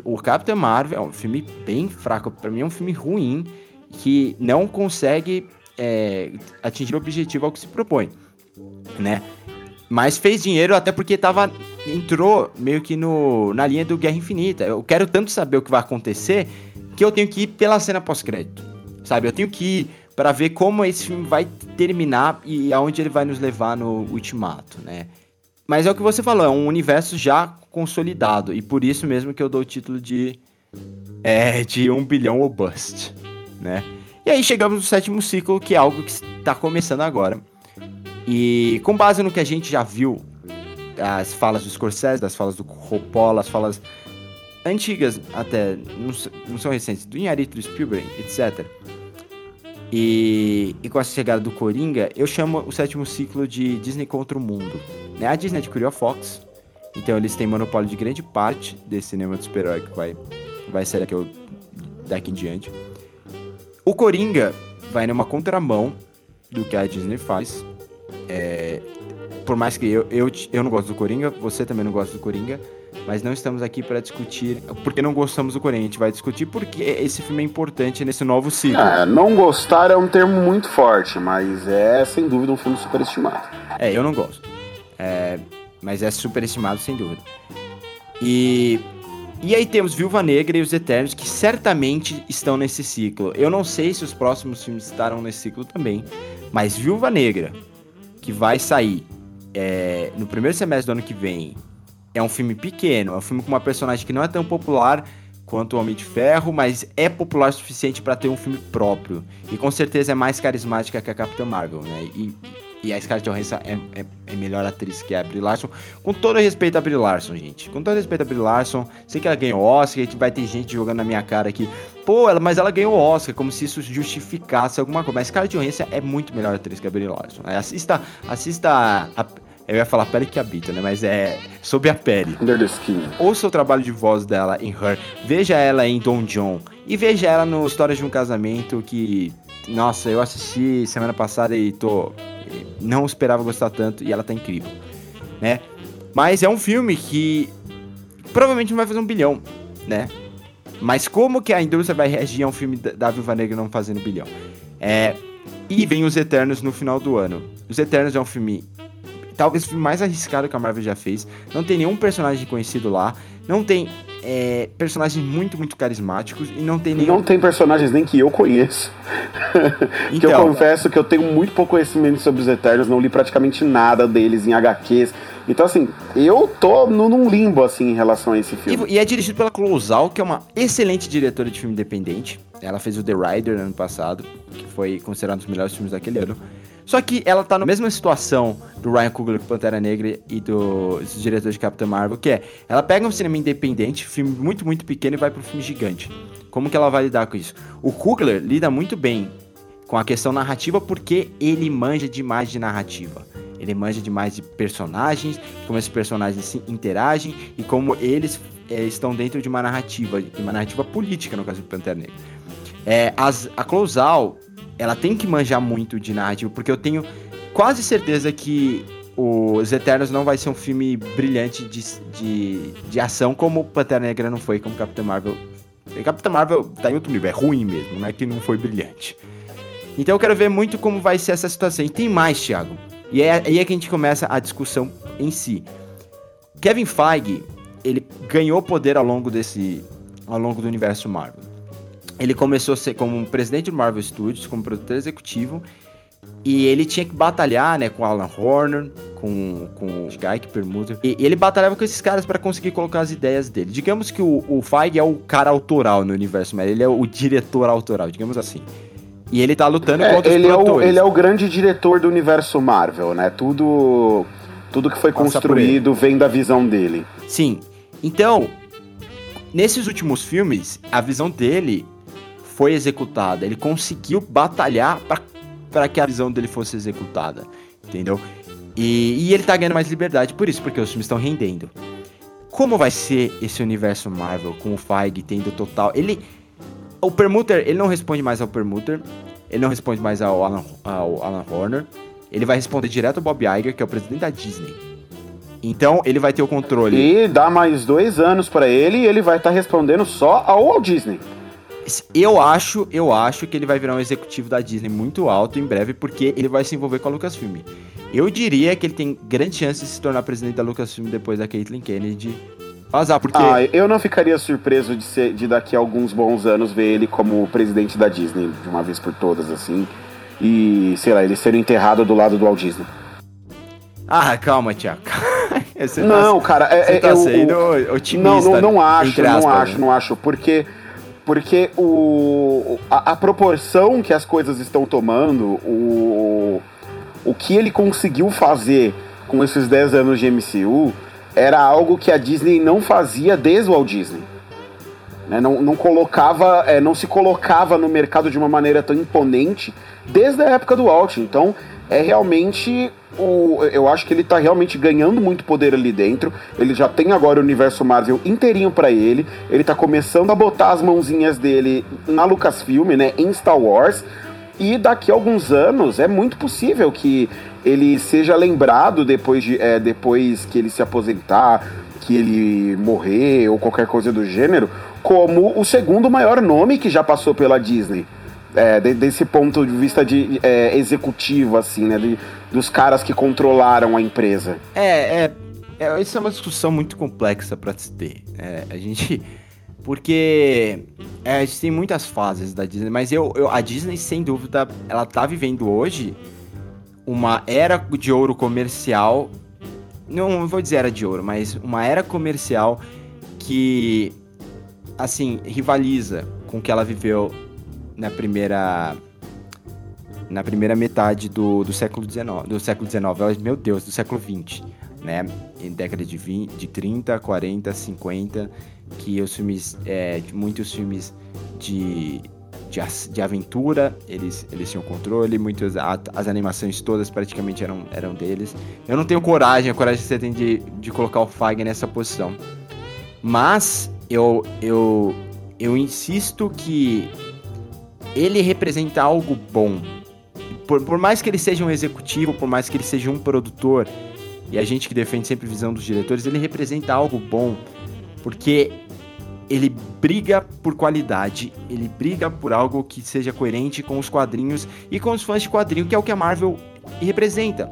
Speaker 7: O Capitão Marvel é um filme bem fraco. Pra mim é um filme ruim que não consegue é, atingir o objetivo ao que se propõe, né? Mas fez dinheiro até porque tava entrou meio que no, na linha do Guerra Infinita. Eu quero tanto saber o que vai acontecer que eu tenho que ir pela cena pós-crédito, sabe? Eu tenho que ir para ver como esse filme vai terminar e aonde ele vai nos levar no Ultimato, né? Mas é o que você falou, é um universo já consolidado e por isso mesmo que eu dou o título de é de um bilhão ou bust, né? E aí chegamos no sétimo ciclo, que é algo que está começando agora. E com base no que a gente já viu, as falas do Scorsese, das falas do Coppola, as falas antigas até, não, são recentes, do Inharito, do Spielberg, etc. E, e com a chegada do Coringa, eu chamo o sétimo ciclo de Disney contra o mundo. Né? A Disney adquiriu a Fox, então eles têm monopólio de grande parte desse cinema de super-herói que vai, vai ser daqui, daqui em diante. O Coringa vai numa contramão do que a Disney faz. É, por mais que eu, eu, eu não gosto do Coringa, você também não gosta do Coringa, mas não estamos aqui para discutir porque não gostamos do Coringa. A gente vai discutir porque esse filme é importante nesse novo ciclo.
Speaker 8: Ah, não gostar é um termo muito forte, mas é sem dúvida um filme superestimado.
Speaker 7: É, eu não gosto. É, mas é superestimado sem dúvida. E e aí temos Viúva Negra e os Eternos que certamente estão nesse ciclo. Eu não sei se os próximos filmes estarão nesse ciclo também, mas Viúva Negra que vai sair é, no primeiro semestre do ano que vem é um filme pequeno, é um filme com uma personagem que não é tão popular quanto o Homem de Ferro, mas é popular o suficiente para ter um filme próprio. E com certeza é mais carismática que a Capitã Marvel, né? E, e a Scarlett Johansson é, é, é melhor atriz que a Brie Larson. Com todo respeito a Brie Larson, gente. Com todo respeito a Brie Larson. Sei que ela ganhou Oscar, que vai ter gente jogando na minha cara aqui. Pô, ela, mas ela ganhou Oscar, como se isso justificasse alguma coisa. Mas Scarlett Johansson é muito melhor atriz que a Brie Larson. Assista, assista a, eu ia falar pele que habita, né? Mas é sobre a pele.
Speaker 8: Under the Skin.
Speaker 7: Ouça o trabalho de voz dela em Her. Veja ela em Don John. E veja ela no História de um Casamento, que Nossa, eu assisti semana passada e tô. Não esperava gostar tanto e ela tá incrível, né? Mas é um filme que provavelmente não vai fazer um bilhão, né? Mas como que a indústria vai reagir a um filme da Viúva Negra não fazendo bilhão? É, e vem Os Eternos no final do ano. Os Eternos é um filme talvez o filme mais arriscado que a Marvel já fez. Não tem nenhum personagem conhecido lá. Não tem é, personagens muito, muito carismáticos. E não tem nenhum.
Speaker 8: Não tem personagens nem que eu conheço. que eu
Speaker 7: Então.
Speaker 8: confesso que eu tenho muito pouco conhecimento sobre os Eternos, não li praticamente nada deles em HQs. Então, assim, eu tô no- num limbo, assim, em relação a esse filme.
Speaker 7: E, e é dirigido pela Clouzal, que é uma excelente diretora de filme independente. Ela fez o The Rider no ano passado, que foi considerado um dos melhores filmes daquele ano. Só que ela tá na mesma situação do Ryan Coogler com Pantera Negra e do- dos diretores de Capitã Marvel, que é, ela pega um cinema independente, filme muito, muito pequeno e vai pro filme gigante. Como que ela vai lidar com isso? O Coogler lida muito bem com a questão narrativa porque ele manja demais de narrativa. Ele manja demais de personagens, como esses personagens se interagem e como eles é, estão dentro de uma narrativa, de uma narrativa política, no caso do Pantera Negra. É, as, a Clouzal, ela tem que manjar muito de narrativa, porque eu tenho quase certeza que os Eternos não vai ser um filme brilhante de, de, de ação como Pantera Negra não foi, como Capitã Marvel. Capitã Marvel tá em outro nível, é ruim mesmo, não é que não foi brilhante. Então eu quero ver muito como vai ser essa situação. E tem mais, Thiago. E é aí é que a gente começa a discussão em si. Kevin Feige, ele ganhou poder ao longo desse ao longo do universo Marvel. Ele começou a ser como um presidente do Marvel Studios, como produtor executivo, e ele tinha que batalhar, né, com Alan Horner, com, com o Guy Permuter. E, e ele batalhava com esses caras para conseguir colocar as ideias dele. Digamos que o, o Feige é o cara autoral no universo Marvel, ele é o diretor autoral, digamos assim. E ele tá lutando
Speaker 8: É,
Speaker 7: contra os
Speaker 8: ele, é o,
Speaker 7: produtores.
Speaker 8: ele é o grande diretor do universo Marvel, né? Tudo, tudo que foi
Speaker 7: Passa
Speaker 8: construído vem da visão dele.
Speaker 7: Sim. Então, nesses últimos filmes, a visão dele foi executada. Ele conseguiu batalhar para que a visão dele fosse executada. Entendeu? E, e ele tá ganhando mais liberdade por isso, porque os filmes estão rendendo. Como vai ser esse universo Marvel com o Feige tendo total. Ele. O Permuter, ele não responde mais ao Permuter. Ele não responde mais ao Alan, ao Alan Horner. Ele vai responder direto ao Bob Iger, que é o presidente da Disney. Então, ele vai ter o controle.
Speaker 8: E dá mais dois anos pra ele e ele vai estar respondendo só ao Walt Disney.
Speaker 7: Eu acho, eu acho que ele vai virar um executivo da Disney muito alto em breve, porque ele vai se envolver com a Lucasfilm. Eu diria que ele tem grande chance de se tornar presidente da Lucasfilm depois da Caitlyn Kennedy vazar, porque
Speaker 8: Ah, eu não ficaria surpreso de, ser, de daqui a alguns bons anos ver ele como presidente da Disney, de uma vez por todas, assim. E, sei lá, ele sendo enterrado do lado do Walt Disney.
Speaker 7: Ah, calma, Tiago. Você
Speaker 8: não,
Speaker 7: tá,
Speaker 8: cara, é,
Speaker 7: você
Speaker 8: é-
Speaker 7: tá
Speaker 8: o-
Speaker 7: sendo otimista.
Speaker 8: Não, não, não acho, não acho,
Speaker 7: né?
Speaker 8: não acho, porque porque o a, a proporção que as coisas estão tomando, o o que ele conseguiu fazer com esses 10 anos de MCU era algo que a Disney não fazia desde o Walt Disney. né? Não, não colocava, é, não se colocava no mercado de uma maneira tão imponente desde a época do Walt. Então, é realmente o, eu acho que ele tá realmente ganhando muito poder ali dentro. Ele já tem agora o universo Marvel inteirinho para ele. Ele tá começando a botar as mãozinhas dele na Lucasfilm, né, em Star Wars. E daqui a alguns anos é muito possível que ele seja lembrado depois, de, é, depois que ele se aposentar, que ele morrer ou qualquer coisa do gênero, como o segundo maior nome que já passou pela Disney. É, de- desse ponto de vista de é, executivo, assim, né? de- dos caras que controlaram a empresa.
Speaker 7: É, é, é, isso é uma discussão muito complexa pra se ter. É, a gente. Porque é, a gente tem muitas fases da Disney, mas eu, eu- a Disney, sem dúvida, ela tá vivendo hoje uma era de ouro comercial. Não vou dizer era de ouro, mas uma era comercial que, assim, rivaliza com o que ela viveu na primeira na primeira metade do, do século XIX, do século XIX, meu Deus, do século XX, né? Em década de, 20, de 30, 40, 50, que os filmes, é, muitos filmes de, de, de aventura, eles, eles tinham controle, muitas, as animações todas praticamente eram, eram deles. Eu não tenho coragem, a coragem que você tem de, de colocar o Feige nessa posição. Mas eu, eu, eu insisto que ele representa algo bom. Por, por mais que ele seja um executivo, por mais que ele seja um produtor, e a gente que defende sempre a visão dos diretores, ele representa algo bom, porque ele briga por qualidade, ele briga por algo que seja coerente com os quadrinhos e com os fãs de quadrinho, que é o que a Marvel representa.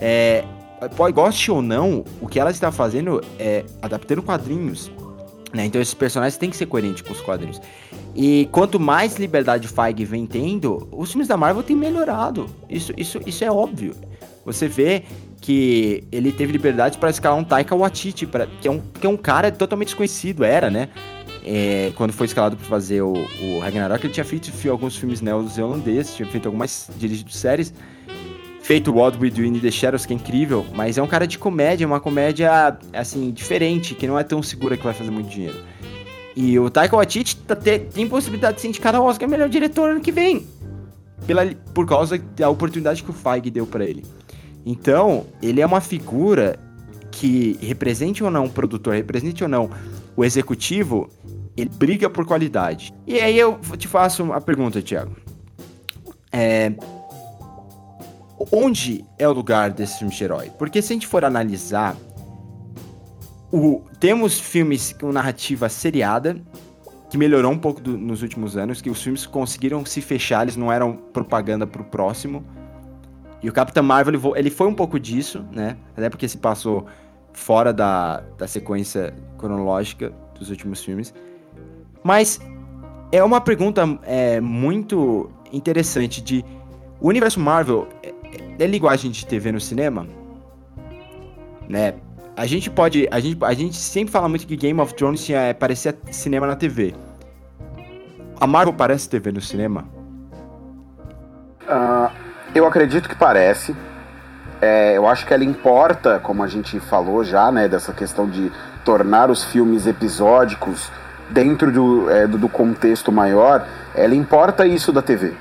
Speaker 7: É, pode goste ou não, o que ela está fazendo é adaptando quadrinhos. Né? Então esses personagens têm que ser coerentes com os quadrinhos. E quanto mais liberdade Feige vem tendo, os filmes da Marvel têm melhorado. Isso, isso, isso é óbvio. Você vê que ele teve liberdade para escalar um Taika Waititi, pra, que, é um, que é um cara totalmente desconhecido, era, né? É, quando foi escalado para fazer o, o Ragnarok, ele tinha feito alguns filmes neozelandeses, tinha feito algumas dirigido séries, feito What We Do in the Shadows, que é incrível, mas é um cara de comédia, uma comédia, assim, diferente, que não é tão segura que vai fazer muito dinheiro. E o Taika Waititi tá, tem possibilidade de ser indicado ao Oscar melhor diretor ano que vem. Pela, por causa da oportunidade que o Feige deu para ele. Então, ele é uma figura que, represente ou não o produtor, represente ou não o executivo, ele briga por qualidade. E aí eu te faço a pergunta, Thiago. É, onde é o lugar desse filme de herói? Porque se a gente for analisar o, temos filmes com narrativa seriada, que melhorou um pouco do, nos últimos anos, que os filmes conseguiram se fechar, eles não eram propaganda pro próximo. E o Capitão Marvel, ele, ele foi um pouco disso, né? Até porque se passou fora da, da sequência cronológica dos últimos filmes. Mas é uma pergunta é, muito interessante de... O universo Marvel é, linguagem de TV no cinema? Né? A gente pode. A gente, a gente sempre fala muito que Game of Thrones é, parecia cinema na TV. A Marvel parece TV no cinema?
Speaker 8: Uh, eu acredito que parece. É, eu acho que ela importa, como a gente falou já, né, dessa questão de tornar os filmes episódicos dentro do, é, do, do contexto maior, ela importa isso da TV.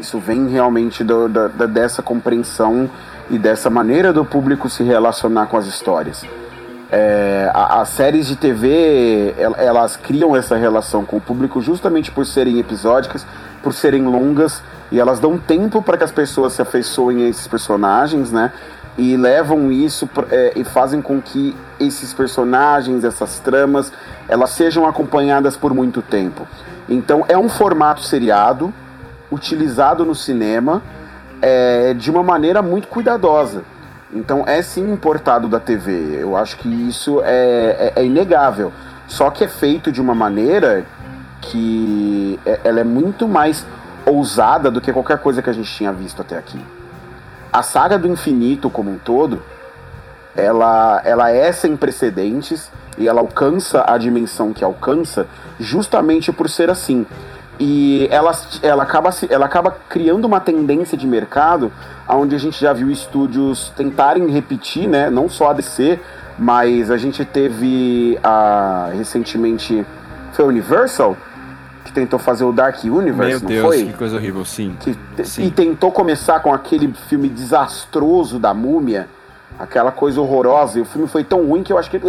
Speaker 8: Isso vem realmente do, da, dessa compreensão e dessa maneira do público se relacionar com as histórias. É, as séries de TV elas criam essa relação com o público justamente por serem episódicas, por serem longas e elas dão tempo para que as pessoas se afeiçoem a esses personagens, né? E levam isso é, e fazem com que esses personagens, essas tramas, elas sejam acompanhadas por muito tempo. Então é um formato seriado utilizado no cinema é, de uma maneira muito cuidadosa. Então é sim importado da TV. Eu acho que isso é, é, é inegável. Só que é feito de uma maneira que é, ela é muito mais ousada do que qualquer coisa que a gente tinha visto até aqui. A saga do infinito como um todo, ela, ela é sem precedentes e ela alcança a dimensão que alcança justamente por ser assim e ela, ela, acaba, ela acaba criando uma tendência de mercado onde a gente já viu estúdios tentarem repetir, né? Não só a DC, mas a gente teve a, recentemente foi a Universal que tentou fazer o Dark Universe,
Speaker 7: Meu
Speaker 8: não
Speaker 7: Deus,
Speaker 8: foi?
Speaker 7: que coisa horrível, sim.
Speaker 8: Que,
Speaker 7: sim.
Speaker 8: E tentou começar com aquele filme desastroso da múmia aquela coisa horrorosa. E o filme foi tão ruim que eu acho que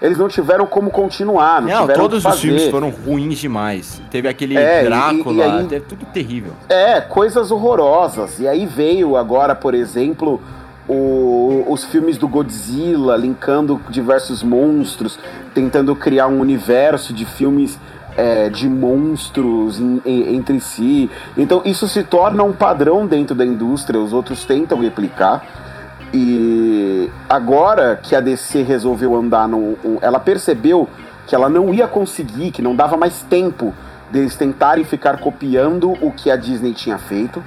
Speaker 8: eles não tiveram como continuar. Não,
Speaker 7: não todos os filmes foram ruins demais. Teve aquele
Speaker 8: é,
Speaker 7: Drácula,
Speaker 8: e, e aí,
Speaker 7: teve tudo terrível.
Speaker 8: É, coisas horrorosas. E aí veio agora, por exemplo, o, os filmes do Godzilla, linkando diversos monstros, tentando criar um universo de filmes. É, de monstros em, em, entre si. Então isso se torna um padrão dentro da indústria, os outros tentam replicar. E agora que a DC resolveu andar no. Ela percebeu que ela não ia conseguir, que não dava mais tempo deles tentarem ficar copiando o que a Disney tinha feito,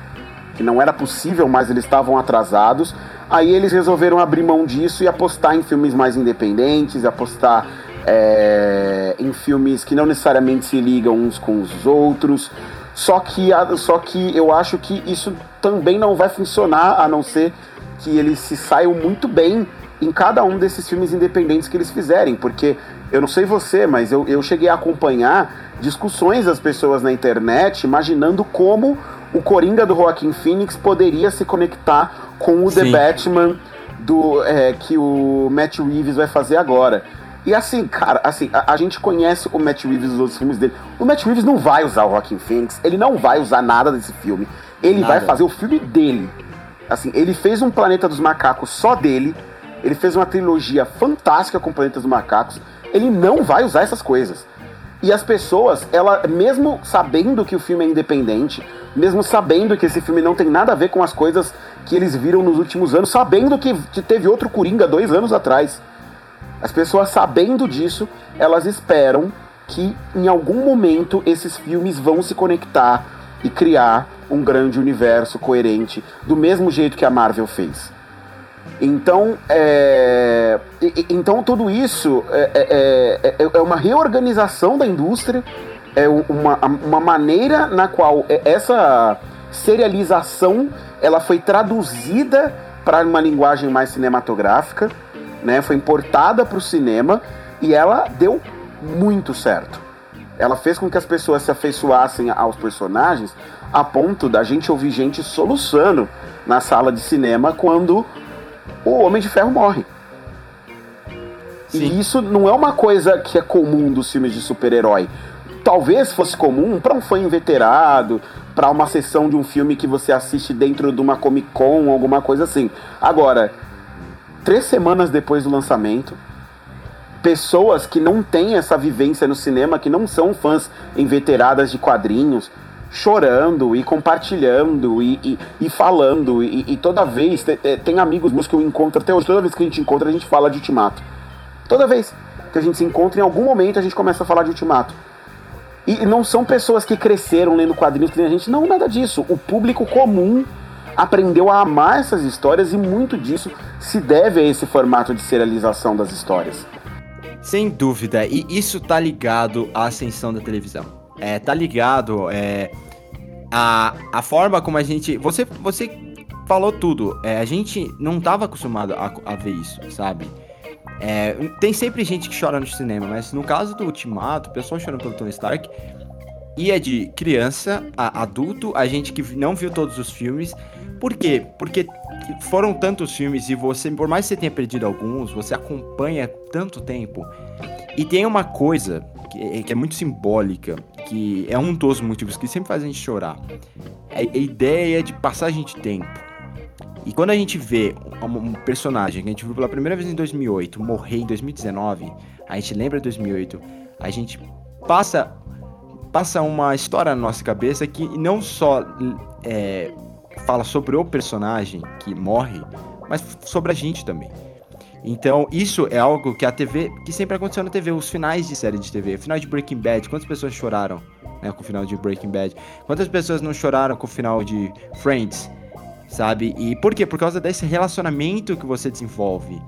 Speaker 8: que não era possível, mas eles estavam atrasados. Aí eles resolveram abrir mão disso e apostar em filmes mais independentes, apostar é, em filmes que não necessariamente se ligam uns com os outros. Só que, só que eu acho que isso também não vai funcionar a não ser que eles se saiam muito bem em cada um desses filmes independentes que eles fizerem, porque eu não sei você, mas eu, eu cheguei a acompanhar discussões das pessoas na internet imaginando como o Coringa do Joaquim Phoenix poderia se conectar com o Sim. The Batman do, é, que o Matt Reeves vai fazer agora. E assim, cara, assim, a, a, gente conhece o Matt Reeves dos outros filmes dele. O Matt Reeves não vai usar o Rockin' Phoenix, ele não vai usar nada desse filme. Ele nada. vai fazer o filme dele. Assim, ele fez um Planeta dos Macacos só dele. Ele fez uma trilogia fantástica com Planeta dos Macacos. Ele não vai usar essas coisas. E as pessoas, ela, mesmo sabendo que o filme é independente, mesmo sabendo que esse filme não tem nada a ver com as coisas que eles viram nos últimos anos, sabendo que, teve outro Coringa dois anos atrás, as pessoas sabendo disso, elas esperam que em algum momento esses filmes vão se conectar e criar um grande universo coerente, do mesmo jeito que a Marvel fez. Então, é, então tudo isso é, é, é, é, uma reorganização da indústria, é uma, uma maneira na qual essa serialização ela foi traduzida para uma linguagem mais cinematográfica, né? Foi importada para o cinema e ela deu muito certo. Ela fez com que as pessoas se afeiçoassem aos personagens a ponto da gente ouvir gente soluçando na sala de cinema quando o Homem de Ferro morre. Sim. E isso não é uma coisa que é comum dos filmes de super-herói. Talvez fosse comum para um fã inveterado, para uma sessão de um filme que você assiste dentro de uma Comic Con, alguma coisa assim. Agora, três semanas depois do lançamento, pessoas que não têm essa vivência no cinema, que não são fãs inveteradas de quadrinhos, chorando e compartilhando e, e, e falando. E, e, toda vez, tem, amigos meus que eu encontro até hoje, toda vez que a gente encontra, a gente fala de Ultimato. Toda vez que a gente se encontra, em algum momento a gente começa a falar de Ultimato. E não são pessoas que cresceram lendo quadrinhos que nem a gente, não, nada disso. O público comum aprendeu a amar essas histórias e muito disso se deve a esse formato de serialização das histórias.
Speaker 7: Sem dúvida, e isso tá ligado à ascensão da televisão é, tá ligado é, a, a forma como a gente. Você, você falou tudo. É, a gente não tava acostumado a, a ver isso, sabe? É, tem sempre gente que chora no cinema, mas no caso do Ultimato, o pessoal chorando pelo Tony Stark. E é de criança a adulto, a gente que não viu todos os filmes. Por quê? Porque foram tantos filmes e você, por mais que você tenha perdido alguns, você acompanha tanto tempo. E tem uma coisa que é, que é muito simbólica, que é um dos motivos que sempre faz a gente chorar. É a ideia de passagem de tempo. E quando a gente vê um personagem que a gente viu pela primeira vez em 2008 morrer em 2019, a gente lembra de 2008, a gente passa passa uma história na nossa cabeça que não só é, fala sobre o personagem que morre, mas sobre a gente também. Então, isso é algo que a TV, que sempre aconteceu na TV, os finais de série de TV, final de Breaking Bad, quantas pessoas choraram né, com o final de Breaking Bad? Quantas pessoas não choraram com o final de Friends? Sabe? E por quê? Por causa desse relacionamento que você desenvolve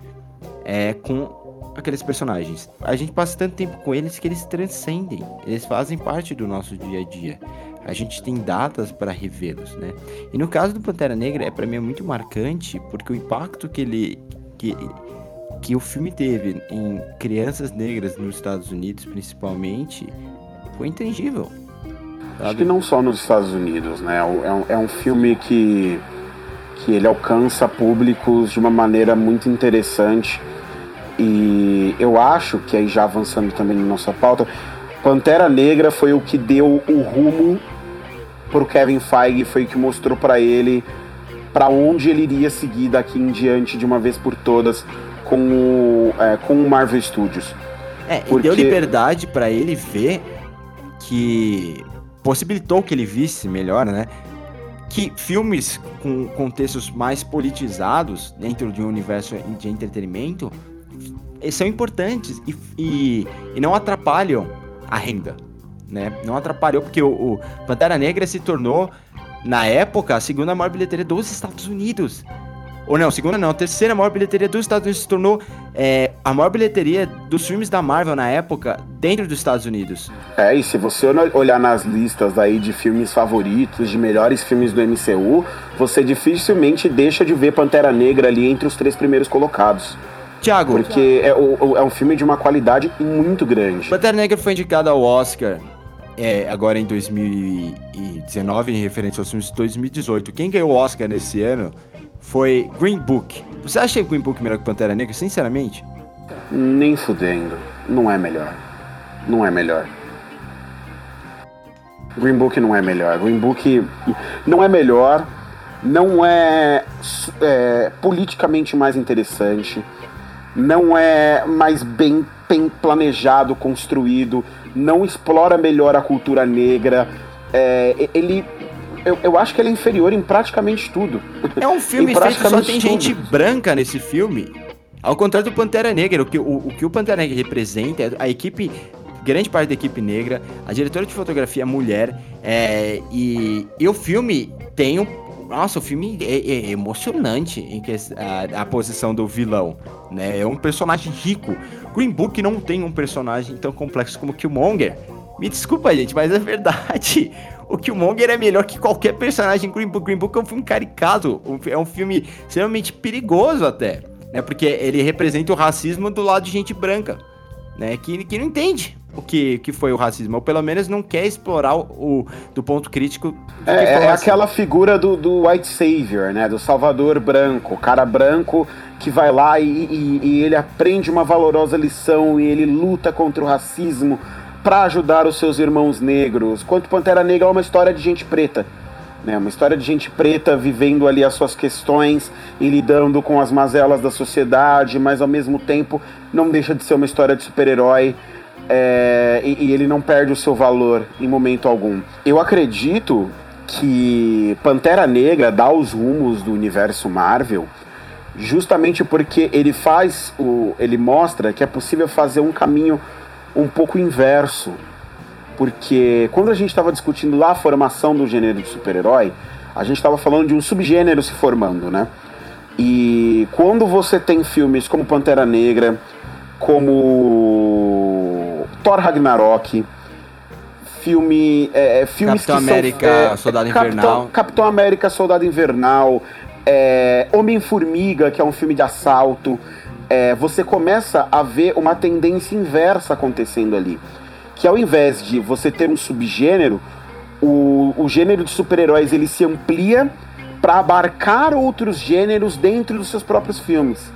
Speaker 7: é, com aqueles personagens. A gente passa tanto tempo com eles que eles transcendem, eles fazem parte do nosso dia a dia. A gente tem datas para revê-los, né? E no caso do Pantera Negra, é para mim é muito marcante porque o impacto que ele que que o filme teve em crianças negras nos Estados Unidos, principalmente, foi intangível.
Speaker 8: Sabe? Acho que não só nos Estados Unidos, né? É um, é um filme que, que ele alcança públicos de uma maneira muito interessante. E eu acho que aí já avançando também na nossa pauta, Pantera Negra foi o que deu o rumo pro Kevin Feige, foi o que mostrou para ele para onde ele iria seguir daqui em diante de uma vez por todas com o, é, com o Marvel Studios.
Speaker 7: É, porque... e deu liberdade para ele ver que possibilitou que ele visse melhor, né? Que filmes com contextos mais politizados dentro de um universo de entretenimento são importantes e, e, e não atrapalham a renda, né? Não atrapalhou porque o, o Pantera Negra se tornou na época a segunda maior bilheteria dos Estados Unidos. Ou não, segunda não, a terceira maior bilheteria dos Estados Unidos se tornou é, a maior bilheteria dos filmes da Marvel na época dentro dos Estados Unidos.
Speaker 8: É, e se você olhar nas listas aí de filmes favoritos, de melhores filmes do MCU, você dificilmente deixa de ver Pantera Negra ali entre os três primeiros colocados.
Speaker 7: Tiago.
Speaker 8: Porque é, é um filme de uma qualidade muito grande.
Speaker 7: Pantera Negra foi indicado ao Oscar é, agora em 2019, em referência aos filmes de 2018. Quem ganhou o Oscar nesse ano foi Green Book. Você acha Green Book melhor que Pantera Negra, sinceramente?
Speaker 8: Nem fudendo. Não é melhor. Não é melhor. Green Book não é melhor. Green Book não é melhor, não é, é politicamente mais interessante, não é mais bem, planejado, construído, não explora melhor a cultura negra. É, ele eu, eu, acho que ele é inferior em praticamente tudo.
Speaker 7: É um filme feito só tem tudo. gente branca nesse filme. Ao contrário do Pantera Negra, o que o, o, que o Pantera Negra representa é a equipe grande parte da equipe negra, a diretora de fotografia é mulher, é, e, e o filme tem um nossa, o filme é, é emocionante em que a, a, posição do vilão, né? É um personagem rico. Green Book não tem um personagem tão complexo como Killmonger. Me desculpa, gente, mas é verdade. O Killmonger é melhor que qualquer personagem em Green Book. Green Book é um filme caricato, é um filme extremamente perigoso até, né? Porque ele representa o racismo do lado de gente branca, né? Que, que não entende o que, que foi o racismo, ou pelo menos não quer explorar o, o do ponto crítico.
Speaker 8: É, é aquela figura do, do white savior, né, do salvador branco, o cara branco que vai lá e, e, e ele aprende uma valorosa lição e ele luta contra o racismo para ajudar os seus irmãos negros. Quanto Pantera Negra é uma história de gente preta. Né, uma história de gente preta vivendo ali as suas questões e lidando com as mazelas da sociedade, mas ao mesmo tempo não deixa de ser uma história de super-herói é, e, e ele não perde o seu valor em momento algum. Eu acredito que Pantera Negra dá os rumos do universo Marvel justamente porque ele faz o ele mostra que é possível fazer um caminho um pouco inverso porque quando a gente estava discutindo lá a formação do gênero de super-herói a gente estava falando de um subgênero se formando né e quando você tem filmes como Pantera Negra como Thor Ragnarok, filme, é, é filmes
Speaker 7: Capitão
Speaker 8: que
Speaker 7: América,
Speaker 8: são,
Speaker 7: é, Soldado
Speaker 8: Capitão,
Speaker 7: Invernal,
Speaker 8: Capitão América, Soldado Invernal, é, Homem Formiga, que é um filme de assalto. É, você começa a ver uma tendência inversa acontecendo ali, que ao invés de você ter um subgênero, o, o gênero de super-heróis ele se amplia para abarcar outros gêneros dentro dos seus próprios filmes.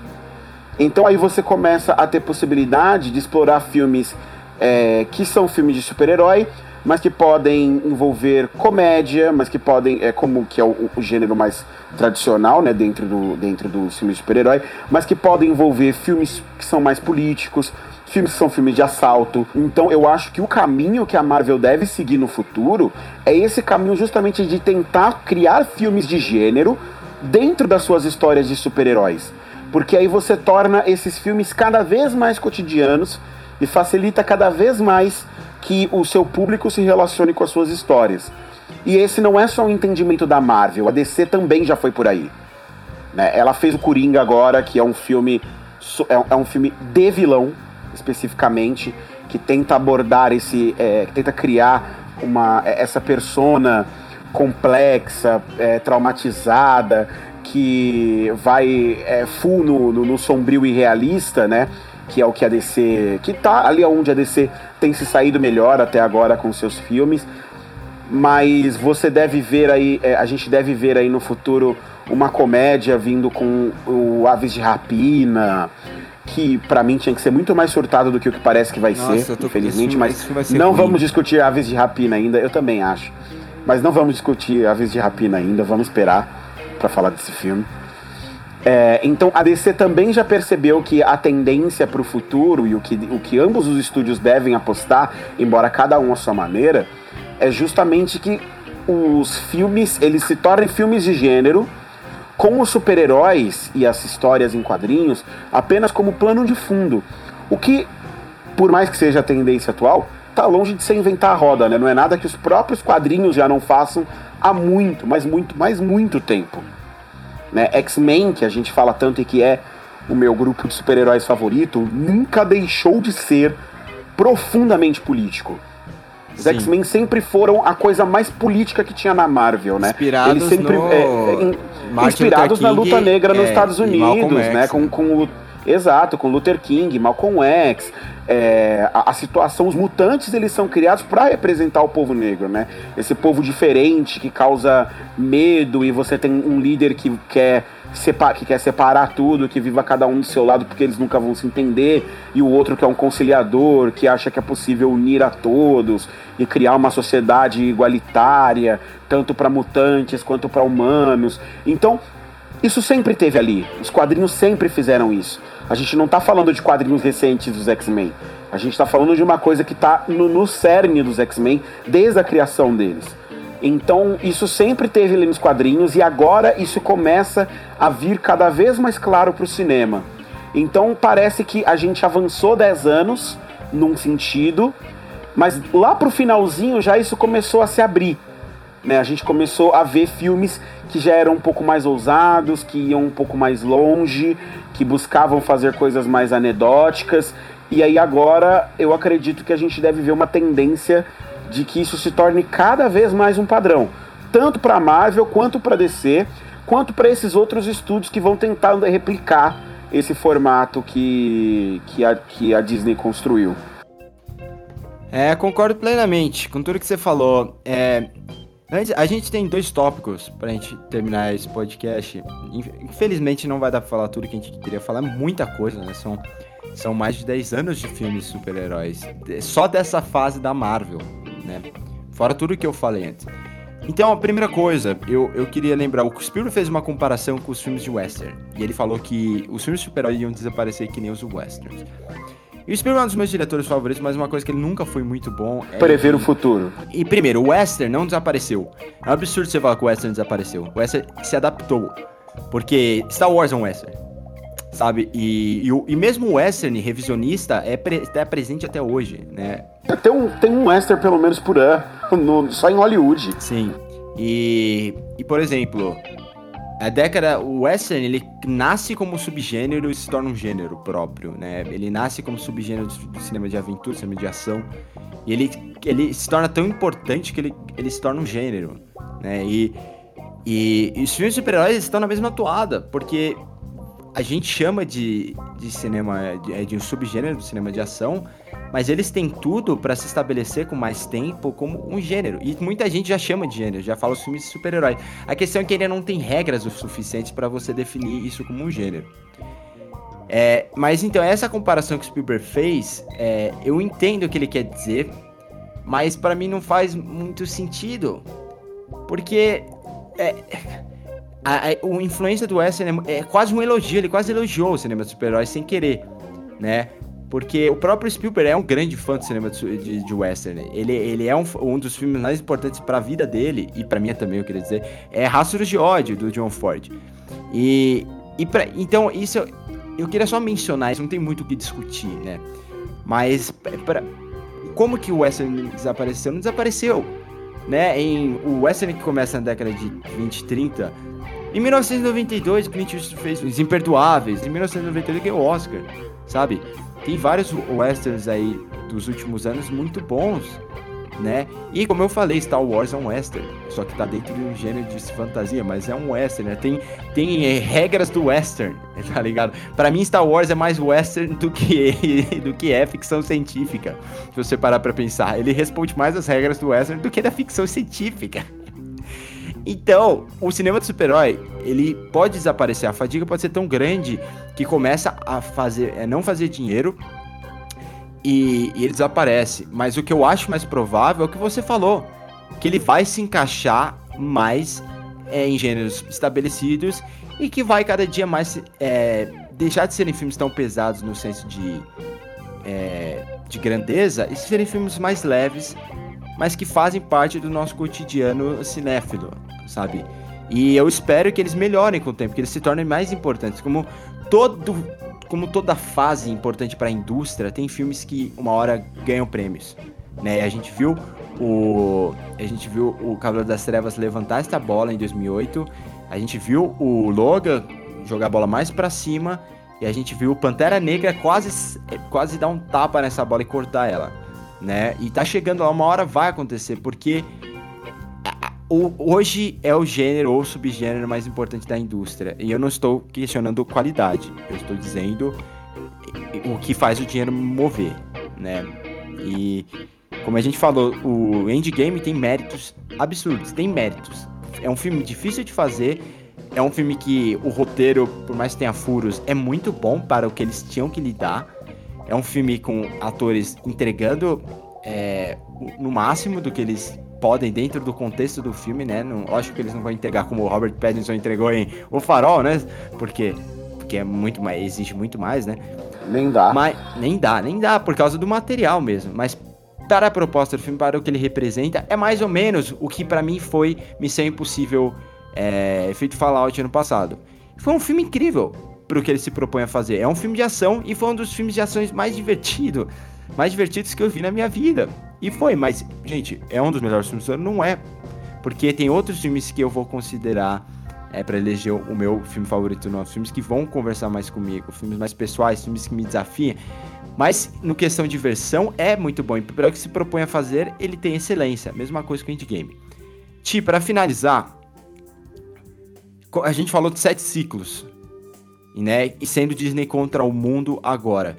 Speaker 8: Então aí você começa a ter possibilidade de explorar filmes é, que são filmes de super-herói, mas que podem envolver comédia, mas que podem, é como que é o, o gênero mais tradicional, né, dentro do dentro do filme de super-herói, mas que podem envolver filmes que são mais políticos, filmes que são filmes de assalto. Então eu acho que o caminho que a Marvel deve seguir no futuro é esse caminho justamente de tentar criar filmes de gênero dentro das suas histórias de super-heróis. Porque aí você torna esses filmes cada vez mais cotidianos e facilita cada vez mais que o seu público se relacione com as suas histórias. E esse não é só um entendimento da Marvel, a DC também já foi por aí. Né? Ela fez o Coringa agora, que é um filme é, é um filme de vilão, especificamente, que tenta abordar esse, é, que tenta criar uma é, essa persona complexa, é, traumatizada, que vai é, full no, no, no sombrio e realista, né? Que é o que a DC. que tá ali onde a DC tem se saído melhor até agora com seus filmes. Mas você deve ver aí, é, a gente deve ver aí no futuro uma comédia vindo com o Aves de Rapina, que para mim tinha que ser muito mais surtado do que o que parece que vai Nossa, ser, infelizmente, mas não ruim. vamos discutir Aves de Rapina ainda, eu também acho. Mas não vamos discutir Aves de Rapina ainda, vamos esperar para falar desse filme. É, então a DC também já percebeu que a tendência para o futuro e o que, o que ambos os estúdios devem apostar, embora cada um à sua maneira, é justamente que os filmes eles se tornem filmes de gênero com os super-heróis e as histórias em quadrinhos apenas como plano de fundo. O que, por mais que seja a tendência atual, tá longe de ser inventar a roda, né? Não é nada que os próprios quadrinhos já não façam há muito, mas muito, mas muito tempo. Né? X-Men, que a gente fala tanto e que é o meu grupo de super-heróis favorito, nunca deixou de ser profundamente político. Os X-Men sempre foram a coisa mais política que tinha na Marvel, né?
Speaker 7: Inspirados Eles sempre no... é,
Speaker 8: é, inspirados na luta negra nos é, Estados Unidos, né? Com, com o exato, com Luther King, Malcolm X, é, a, a, situação, os mutantes eles são criados para representar o povo negro, né? Esse povo diferente que causa medo e você tem um líder que quer que quer separar tudo, que viva cada um do seu lado porque eles nunca vão se entender, e o outro que é um conciliador, que acha que é possível unir a todos e criar uma sociedade igualitária, tanto para mutantes quanto para humanos. Então, isso sempre teve ali. Os quadrinhos sempre fizeram isso. A gente não está falando de quadrinhos recentes dos X-Men. A gente está falando de uma coisa que está no, no cerne dos X-Men desde a criação deles. Então, isso sempre teve ali nos quadrinhos e agora isso começa a vir cada vez mais claro para o cinema. Então, parece que a gente avançou 10 anos num sentido, mas lá pro finalzinho já isso começou a se abrir. Né? A gente começou a ver filmes que já eram um pouco mais ousados, que iam um pouco mais longe, que buscavam fazer coisas mais anedóticas. E aí agora eu acredito que a gente deve ver uma tendência de que isso se torne cada vez mais um padrão, tanto para Marvel quanto para DC, quanto para esses outros estúdios que vão tentando replicar esse formato que, que, a, que a Disney construiu.
Speaker 7: É, concordo plenamente com tudo que você falou. É, a gente tem dois tópicos pra gente terminar esse podcast. Infelizmente não vai dar pra falar tudo que a gente queria falar, muita coisa, né? São, são mais de 10 anos de filmes de super-heróis. Só dessa fase da Marvel, né? Fora tudo que eu falei antes. Então, a primeira coisa, eu, eu queria lembrar, o Spielberg fez uma comparação com os filmes de western. E ele falou que os filmes de super-heróis iam desaparecer que nem os westerns. E o Spielberg é um dos meus diretores favoritos, mas uma coisa que ele nunca foi muito bom
Speaker 8: é. Prever o futuro.
Speaker 7: E primeiro, o Western não desapareceu. É um absurdo você falar que o Western desapareceu. O Western se adaptou. Porque Star Wars é um Western. Sabe? E, e, e mesmo o Western revisionista é, pre, é presente até hoje, né?
Speaker 8: Tem um, tem um Western pelo menos por ano, no, só em Hollywood.
Speaker 7: Sim. E, e por exemplo, a década, o western, ele nasce como subgênero e se torna um gênero próprio, né? Ele nasce como subgênero do cinema de aventura, cinema de ação, e ele, ele se torna tão importante que ele, ele se torna um gênero, né? E, e, e os filmes de super-heróis estão na mesma toada, porque a gente chama de, de cinema, de, de um subgênero do cinema de ação, mas eles têm tudo para se estabelecer com mais tempo como um gênero. E muita gente já chama de gênero, já fala os filmes de super-herói. A questão é que ainda não tem regras o suficiente para você definir isso como um gênero. É, mas então, essa comparação que o Spielberg fez, é, eu entendo o que ele quer dizer, mas para mim não faz muito sentido. Porque é, a, a, a influência do Western é, é, quase um elogio, ele quase elogiou o cinema de super-heróis sem querer, né? Porque o próprio Spielberg é um grande fã do cinema de, de, de western. Ele, ele é um, um dos filmes mais importantes para a vida dele, e para mim também, eu queria dizer, é Rastros de Ódio, do John Ford. E, e pra, então, isso eu queria só mencionar, isso não tem muito o que discutir, né? Mas, pra, como que o western desapareceu? Não desapareceu, né? Em, o western que começa na década de 20, 30... Em 1992, Clint Eastwood fez Os Imperdoáveis. Em 1992, ganhou o Oscar, sabe? Tem vários westerns aí dos últimos anos muito bons, né? E como eu falei, Star Wars é um western, só que tá dentro de um gênero de fantasia, mas é um western, né? Tem, tem é, regras do western, tá ligado? Para mim, Star Wars é mais western do que, do que é ficção científica, se você parar pra pensar. Ele responde mais às regras do western do que da ficção científica. Então, o cinema de super-herói, ele pode desaparecer. A fadiga pode ser tão grande que começa a fazer, é não fazer dinheiro e, e ele desaparece. Mas o que eu acho mais provável é o que você falou, que ele vai se encaixar mais é, em gêneros estabelecidos e que vai cada dia mais é, deixar de serem filmes tão pesados no senso de, é, de grandeza e serem filmes mais leves, mas que fazem parte do nosso cotidiano cinéfilo sabe? E eu espero que eles melhorem com o tempo, que eles se tornem mais importantes. Como todo, como toda fase importante para a indústria, tem filmes que uma hora ganham prêmios, né? A gente viu o a gente viu o Cavaleiro das Trevas levantar esta bola em 2008. A gente viu o Logan jogar a bola mais para cima e a gente viu o Pantera Negra quase quase dar um tapa nessa bola e cortar ela, né? E tá chegando lá, uma hora vai acontecer, porque o, hoje é o gênero ou subgênero mais importante da indústria. E eu não estou questionando qualidade. Eu estou dizendo o que faz o dinheiro mover. né? E como a gente falou, o Endgame tem méritos absurdos, tem méritos. É um filme difícil de fazer, é um filme que o roteiro, por mais que tenha furos, é muito bom para o que eles tinham que lidar. É um filme com atores entregando é, no máximo do que eles podem dentro do contexto do filme, né? Não, lógico que eles não vão entregar como o Robert Pattinson entregou em O Farol, né? Porque, porque é muito mais, exige muito mais, né?
Speaker 8: Nem dá.
Speaker 7: Mas, nem dá, nem dá, por causa do material mesmo. Mas para a proposta do filme, para o que ele representa, é mais ou menos o que para mim foi Missão Impossível é, Efeito Fallout ano passado. Foi um filme incrível pro que ele se propõe a fazer. É um filme de ação e foi um dos filmes de ações mais divertido, mais divertidos que eu vi na minha vida. E foi, mas, gente, é um dos melhores filmes do ano? Não é. Porque tem outros filmes que eu vou considerar é, para eleger o meu filme favorito, não. Filmes que vão conversar mais comigo, filmes mais pessoais, filmes que me desafiam. Mas, no questão de versão, é muito bom. E para o que se propõe a fazer, ele tem excelência. Mesma coisa com o Endgame. Ti, para finalizar, a gente falou de sete ciclos. Né? E sendo Disney contra o mundo agora.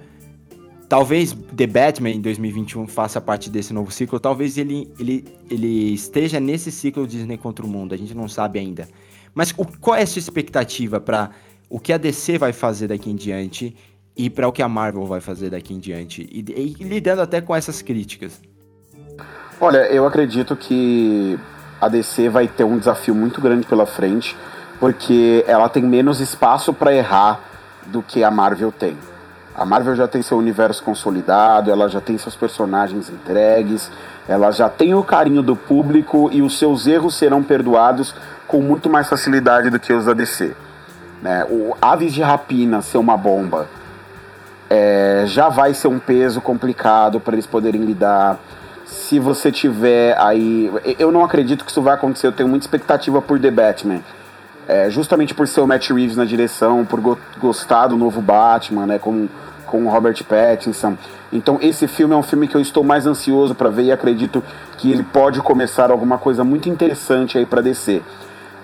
Speaker 7: Talvez The Batman em 2021 faça parte desse novo ciclo. Talvez ele, ele, ele esteja nesse ciclo Disney contra o mundo. A gente não sabe ainda. Mas o, qual é a sua expectativa para o que a DC vai fazer daqui em diante e para o que a Marvel vai fazer daqui em diante? E, e, e lidando até com essas críticas.
Speaker 8: Olha, eu acredito que a DC vai ter um desafio muito grande pela frente, porque ela tem menos espaço para errar do que a Marvel tem. A Marvel já tem seu universo consolidado, ela já tem seus personagens entregues, ela já tem o carinho do público e os seus erros serão perdoados com muito mais facilidade do que os da DC. Né? O Aves de Rapina ser uma bomba é, já vai ser um peso complicado para eles poderem lidar. Se você tiver aí. Eu não acredito que isso vai acontecer, eu tenho muita expectativa por The Batman. É, justamente por ser o Matt Reeves na direção, por go gostar do novo Batman, né? Com com o Robert Pattinson. Então esse filme é um filme que eu estou mais ansioso para ver e acredito que ele pode começar alguma coisa muito interessante aí para descer.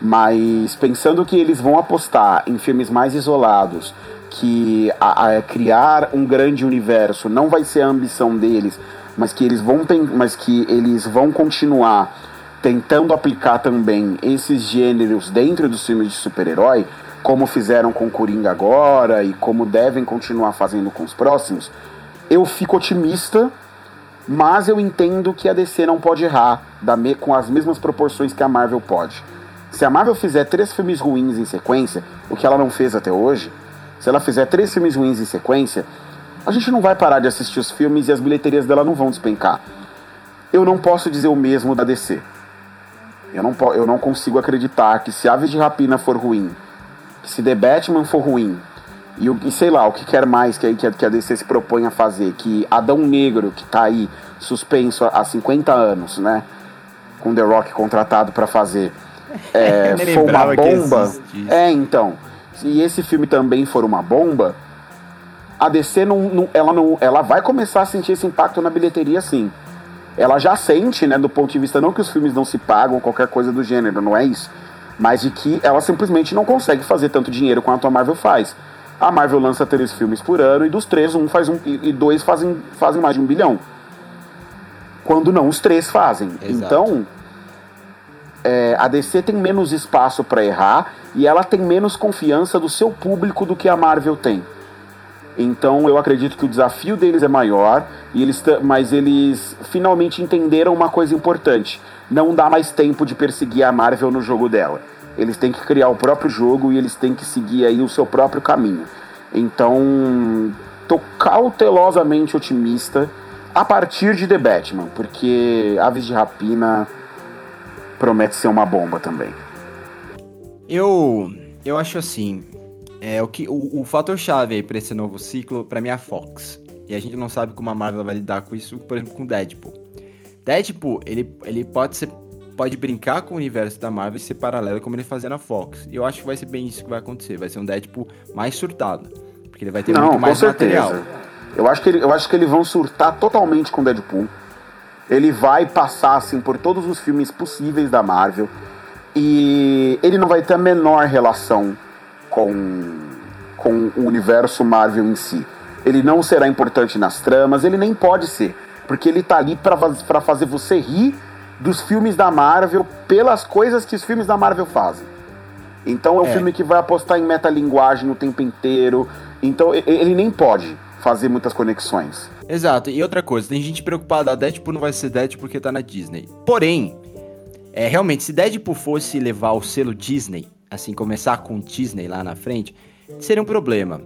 Speaker 8: Mas pensando que eles vão apostar em filmes mais isolados, que a, a criar um grande universo não vai ser a ambição deles, mas que eles vão mas que eles vão continuar tentando aplicar também esses gêneros dentro dos filmes de super-herói, como fizeram com Coringa agora e como devem continuar fazendo com os próximos, eu fico otimista, mas eu entendo que a DC não pode errar com as mesmas proporções que a Marvel pode. Se a Marvel fizer três filmes ruins em sequência, o que ela não fez até hoje, se ela fizer três filmes ruins em sequência, a gente não vai parar de assistir os filmes e as bilheterias dela não vão despencar. Eu não posso dizer o mesmo da DC. Eu não, eu não consigo acreditar que se Aves de Rapina for ruim, se The Batman for ruim, e, e sei lá, o que quer mais que, que, que a DC se propõe a fazer, que Adão Negro, que tá aí suspenso há 50 anos, né? Com The Rock contratado para fazer, é, for uma bomba. É, então. Se esse filme também for uma bomba, a DC não, não, ela não, ela vai começar a sentir esse impacto na bilheteria, sim. Ela já sente, né, do ponto de vista não que os filmes não se pagam, qualquer coisa do gênero, não é isso mas de que ela simplesmente não consegue fazer tanto dinheiro quanto a Marvel faz. A Marvel lança três filmes por ano e dos três, um faz um e dois fazem, fazem mais de um bilhão. Quando não, os três fazem. Exato. Então, é, a DC tem menos espaço para errar e ela tem menos confiança do seu público do que a Marvel tem. Então eu acredito que o desafio deles é maior, e eles mas eles finalmente entenderam uma coisa importante não dá mais tempo de perseguir a Marvel no jogo dela. Eles têm que criar o próprio jogo e eles têm que seguir aí o seu próprio caminho. Então, tô cautelosamente otimista a partir de The Batman, porque Aves de Rapina promete ser uma bomba também.
Speaker 7: Eu eu acho assim, é o que o, o fator chave aí para esse novo ciclo para mim é a Fox. E a gente não sabe como a Marvel vai lidar com isso, por exemplo, com Deadpool. Deadpool, ele, ele pode ser pode brincar com o universo da Marvel e ser paralelo como ele fazia na Fox. E eu acho que vai ser bem isso que vai acontecer. Vai ser um Deadpool mais surtado. Porque ele vai ter
Speaker 8: Não,
Speaker 7: muito mais
Speaker 8: certeza.
Speaker 7: material.
Speaker 8: Eu acho, que ele, eu acho que eles vão surtar totalmente com Deadpool. Ele vai passar assim por todos os filmes possíveis da Marvel. E ele não vai ter a menor relação com, com o universo Marvel em si. ele não será importante nas tramas, ele nem pode ser, porque ele tá ali para fazer você rir dos filmes da Marvel pelas coisas que os filmes da Marvel fazem. Então é um é. filme que vai apostar em metalinguagem o tempo inteiro. Então ele nem pode fazer muitas conexões.
Speaker 7: Exato. E outra coisa, tem gente preocupada, a Deadpool não vai ser Deadpool porque tá na Disney. Porém, é, realmente, se Deadpool fosse levar o selo Disney, assim, começar com Disney lá na frente, seria um problema.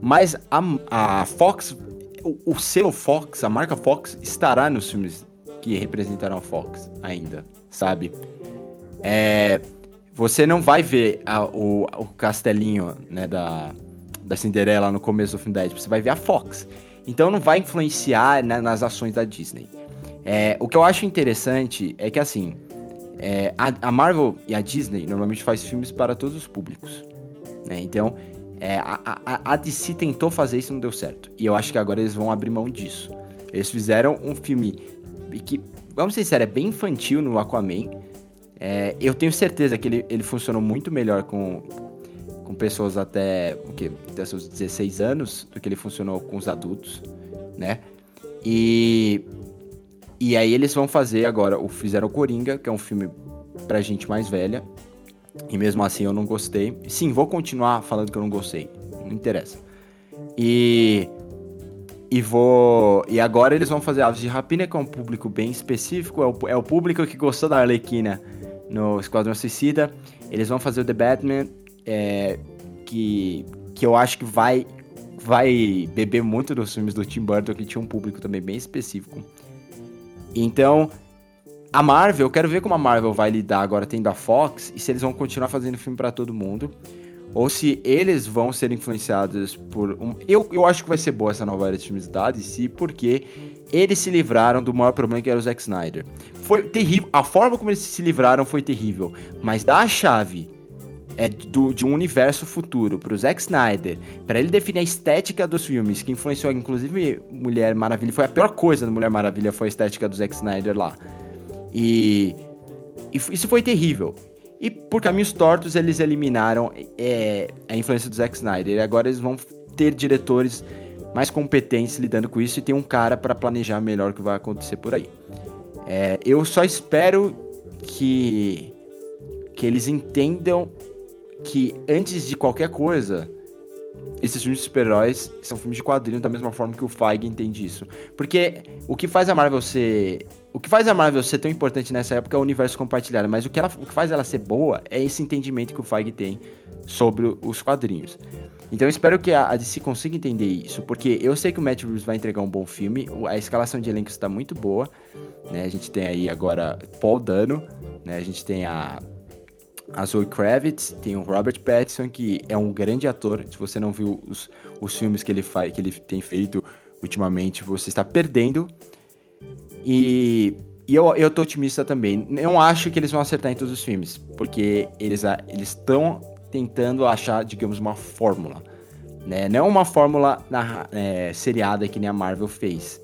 Speaker 7: Mas a, a Fox, o, o selo Fox, a marca Fox, estará nos filmes que representaram a Fox ainda, sabe? É, você não vai ver a, o, o castelinho né, da, da Cinderela no começo do filme da Deadpool, você vai ver a Fox. Então não vai influenciar né, nas ações da Disney. É, o que eu acho interessante é que assim, é, a, a, Marvel e a Disney normalmente faz filmes para todos os públicos. Né? Então, é, a, a, a DC tentou fazer isso e não deu certo. E eu acho que agora eles vão abrir mão disso. Eles fizeram um filme que, vamos ser sérios, é bem infantil no Aquaman. É, eu tenho certeza que ele, ele funcionou muito melhor com, com pessoas até, o quê? até seus 16 anos do que ele funcionou com os adultos, né? E, e aí eles vão fazer agora, o fizeram o Coringa, que é um filme pra gente mais velha. E mesmo assim eu não gostei. Sim, vou continuar falando que eu não gostei. Não interessa. E e vou. E agora eles vão fazer Aves de Rapina, que é um público bem específico. É o, é o público que gostou da Arlequina no Esquadrão Suicida. Eles vão fazer o The Batman, é, que, que eu acho que vai, vai beber muito dos filmes do Tim Burton, que tinha um público também bem específico. Então, a Marvel, eu quero ver como a Marvel vai lidar agora tendo a Fox e se eles vão continuar fazendo filme para todo mundo ou se eles vão ser influenciados por um. Eu, eu acho que vai ser boa essa nova era de filmes da DC, porque eles se livraram do maior problema que era o Zack Snyder. Foi terrível. A forma como eles se livraram foi terrível. Mas dar a chave é do, de um universo futuro para o Zack Snyder, para ele definir a estética dos filmes, que influenciou inclusive Mulher Maravilha, foi a pior coisa da Mulher Maravilha, foi a estética do Zack Snyder lá. E, e isso foi terrível. E por caminhos tortos, eles eliminaram é, a influência do Zack Snyder. E agora eles vão ter diretores mais competentes lidando com isso e tem um cara para planejar melhor o que vai acontecer por aí. É, eu só espero que, que eles entendam que antes de qualquer coisa, esses filmes de super-heróis são filmes de quadrinho da mesma forma que o Feige entende isso. Porque o que faz a Marvel ser. O que faz a Marvel ser tão importante nessa época é o universo compartilhado, mas o que, ela, o que faz ela ser boa é esse entendimento que o Feige tem sobre os quadrinhos. Então eu espero que a DC consiga entender isso, porque eu sei que o Matt Reeves vai entregar um bom filme, a escalação de elenco está muito boa, né? A gente tem aí agora Paul Dano, né? A gente tem a a Zoe Kravitz, tem o Robert Pattinson, que é um grande ator. Se você não viu os, os filmes que ele faz, que ele tem feito ultimamente, você está perdendo. E, e eu, eu tô otimista também. Não acho que eles vão acertar em todos os filmes, porque eles estão tentando achar, digamos, uma fórmula. Né? Não uma fórmula na, é, seriada que nem a Marvel fez.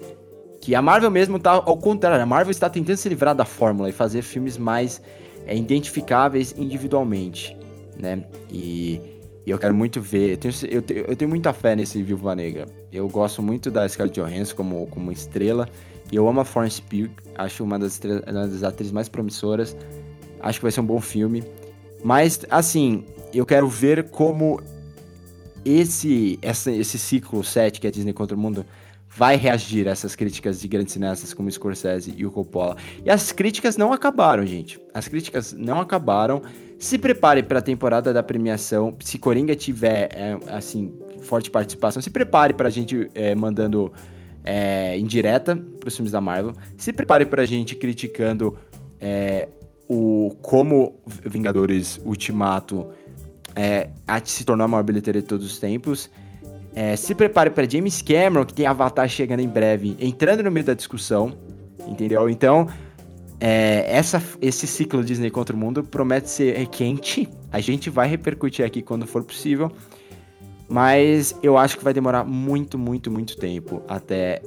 Speaker 7: Que a Marvel mesmo tá ao contrário. A Marvel está tentando se livrar da fórmula e fazer filmes mais é, identificáveis individualmente, né? E, e eu quero muito ver, eu tenho, eu, tenho, eu tenho muita fé nesse Viúva Negra. Eu gosto muito da Scarlett Johansson como, como estrela, e eu amo a Florence Pugh, acho uma das, uma das atrizes mais promissoras, acho que vai ser um bom filme. Mas, assim, eu quero ver como esse, essa, esse ciclo 7 que é Disney contra o mundo vai reagir a essas críticas de grandes cineastas como Scorsese e o Coppola. E as críticas não acabaram, gente. As críticas não acabaram. Se prepare para a temporada da premiação. Se Coringa tiver, é, assim, forte participação, se prepare para a gente é, mandando é, indireta para os filmes da Marvel. Se prepare para a gente criticando é, o como Vingadores Ultimato é, se tornou a maior bilheteria de todos os tempos. É, se prepare para James Cameron, que tem Avatar chegando em breve, entrando no meio da discussão, entendeu? Então, é, essa, esse ciclo Disney contra o mundo promete ser quente. A gente vai repercutir aqui quando for possível. Mas eu acho que vai demorar muito, muito, muito tempo até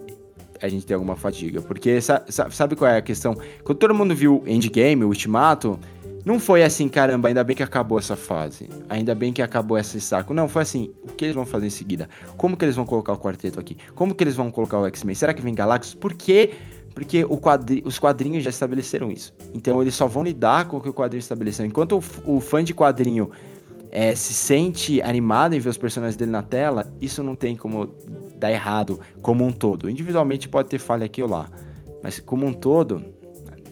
Speaker 7: a gente ter alguma fadiga. Porque sabe qual é a questão? Quando todo mundo viu Endgame, o Ultimato, Não foi assim, caramba, ainda bem que acabou essa fase. Ainda bem que acabou esse saco. Não, foi assim, o que eles vão fazer em seguida? Como que eles vão colocar o quarteto aqui? Como que eles vão colocar o X-Men? Será que vem Galactus? Por quê? Porque quadri... os quadrinhos já estabeleceram isso. Então eles só vão lidar com o que o quadrinho estabeleceu. Enquanto o, o fã de quadrinho é, se sente animado em ver os personagens dele na tela, isso não tem como dar errado como um todo. Individualmente pode ter falha aqui ou lá. Mas como um todo,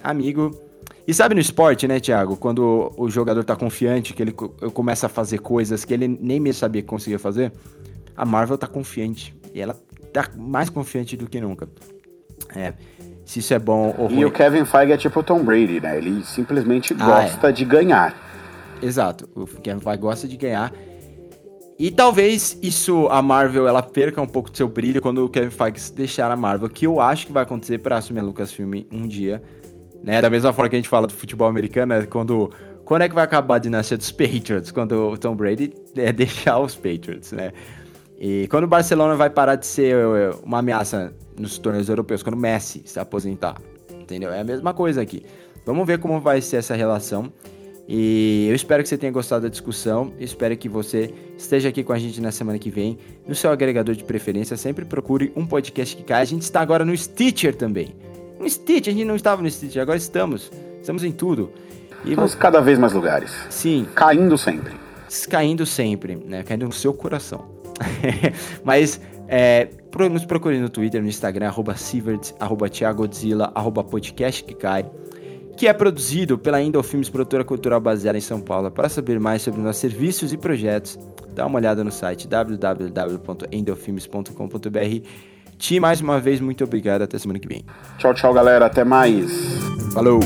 Speaker 7: amigo e sabe no esporte, né, Thiago? Quando o jogador tá confiante, que ele começa a fazer coisas que ele nem mesmo sabia que conseguia fazer, a Marvel tá confiante. E ela tá mais confiante do que nunca. É. Se isso é bom ou ruim.
Speaker 8: E o Kevin Feige é tipo o Tom Brady, né? Ele simplesmente gosta ah, é. de ganhar.
Speaker 7: Exato. O Kevin Feige gosta de ganhar. E talvez isso, a Marvel, ela perca um pouco do seu brilho quando o Kevin Feige deixar a Marvel, que eu acho que vai acontecer para assumir a Lucasfilm um dia. Né? Da mesma forma que a gente fala do futebol americano, é quando, quando é que vai acabar a dinastia dos Patriots? Quando o Tom Brady é deixar os Patriots, né? E quando o Barcelona vai parar de ser é, uma ameaça nos torneios europeus, quando o Messi se aposentar, entendeu? É a mesma coisa aqui. Vamos ver como vai ser essa relação. E eu espero que você tenha gostado da discussão. espero que você esteja aqui com a gente na semana que vem. No seu agregador de preferência, sempre procure um podcast que cai. A gente está agora no Stitcher também no Stitch, a gente não estava no Stitch, agora estamos. Estamos em tudo.
Speaker 8: E Estamos cada vez mais lugares.
Speaker 7: Sim.
Speaker 8: Caindo sempre.
Speaker 7: Caindo sempre, né? Caindo no seu coração. Mas é, nos procure no Twitter, no Instagram, arroba Sieverts, arroba Thiagodzilla, arroba podcast que cai, que é produzido pela Indel Filmes, produtora cultural baseada em São Paulo. Para saber mais sobre nossos serviços e projetos, dá uma olhada no site www.endelfilmes.com.br Ti, mais uma vez, muito obrigado. Até semana que vem.
Speaker 8: Tchau, tchau, galera. Até mais.
Speaker 7: Falou.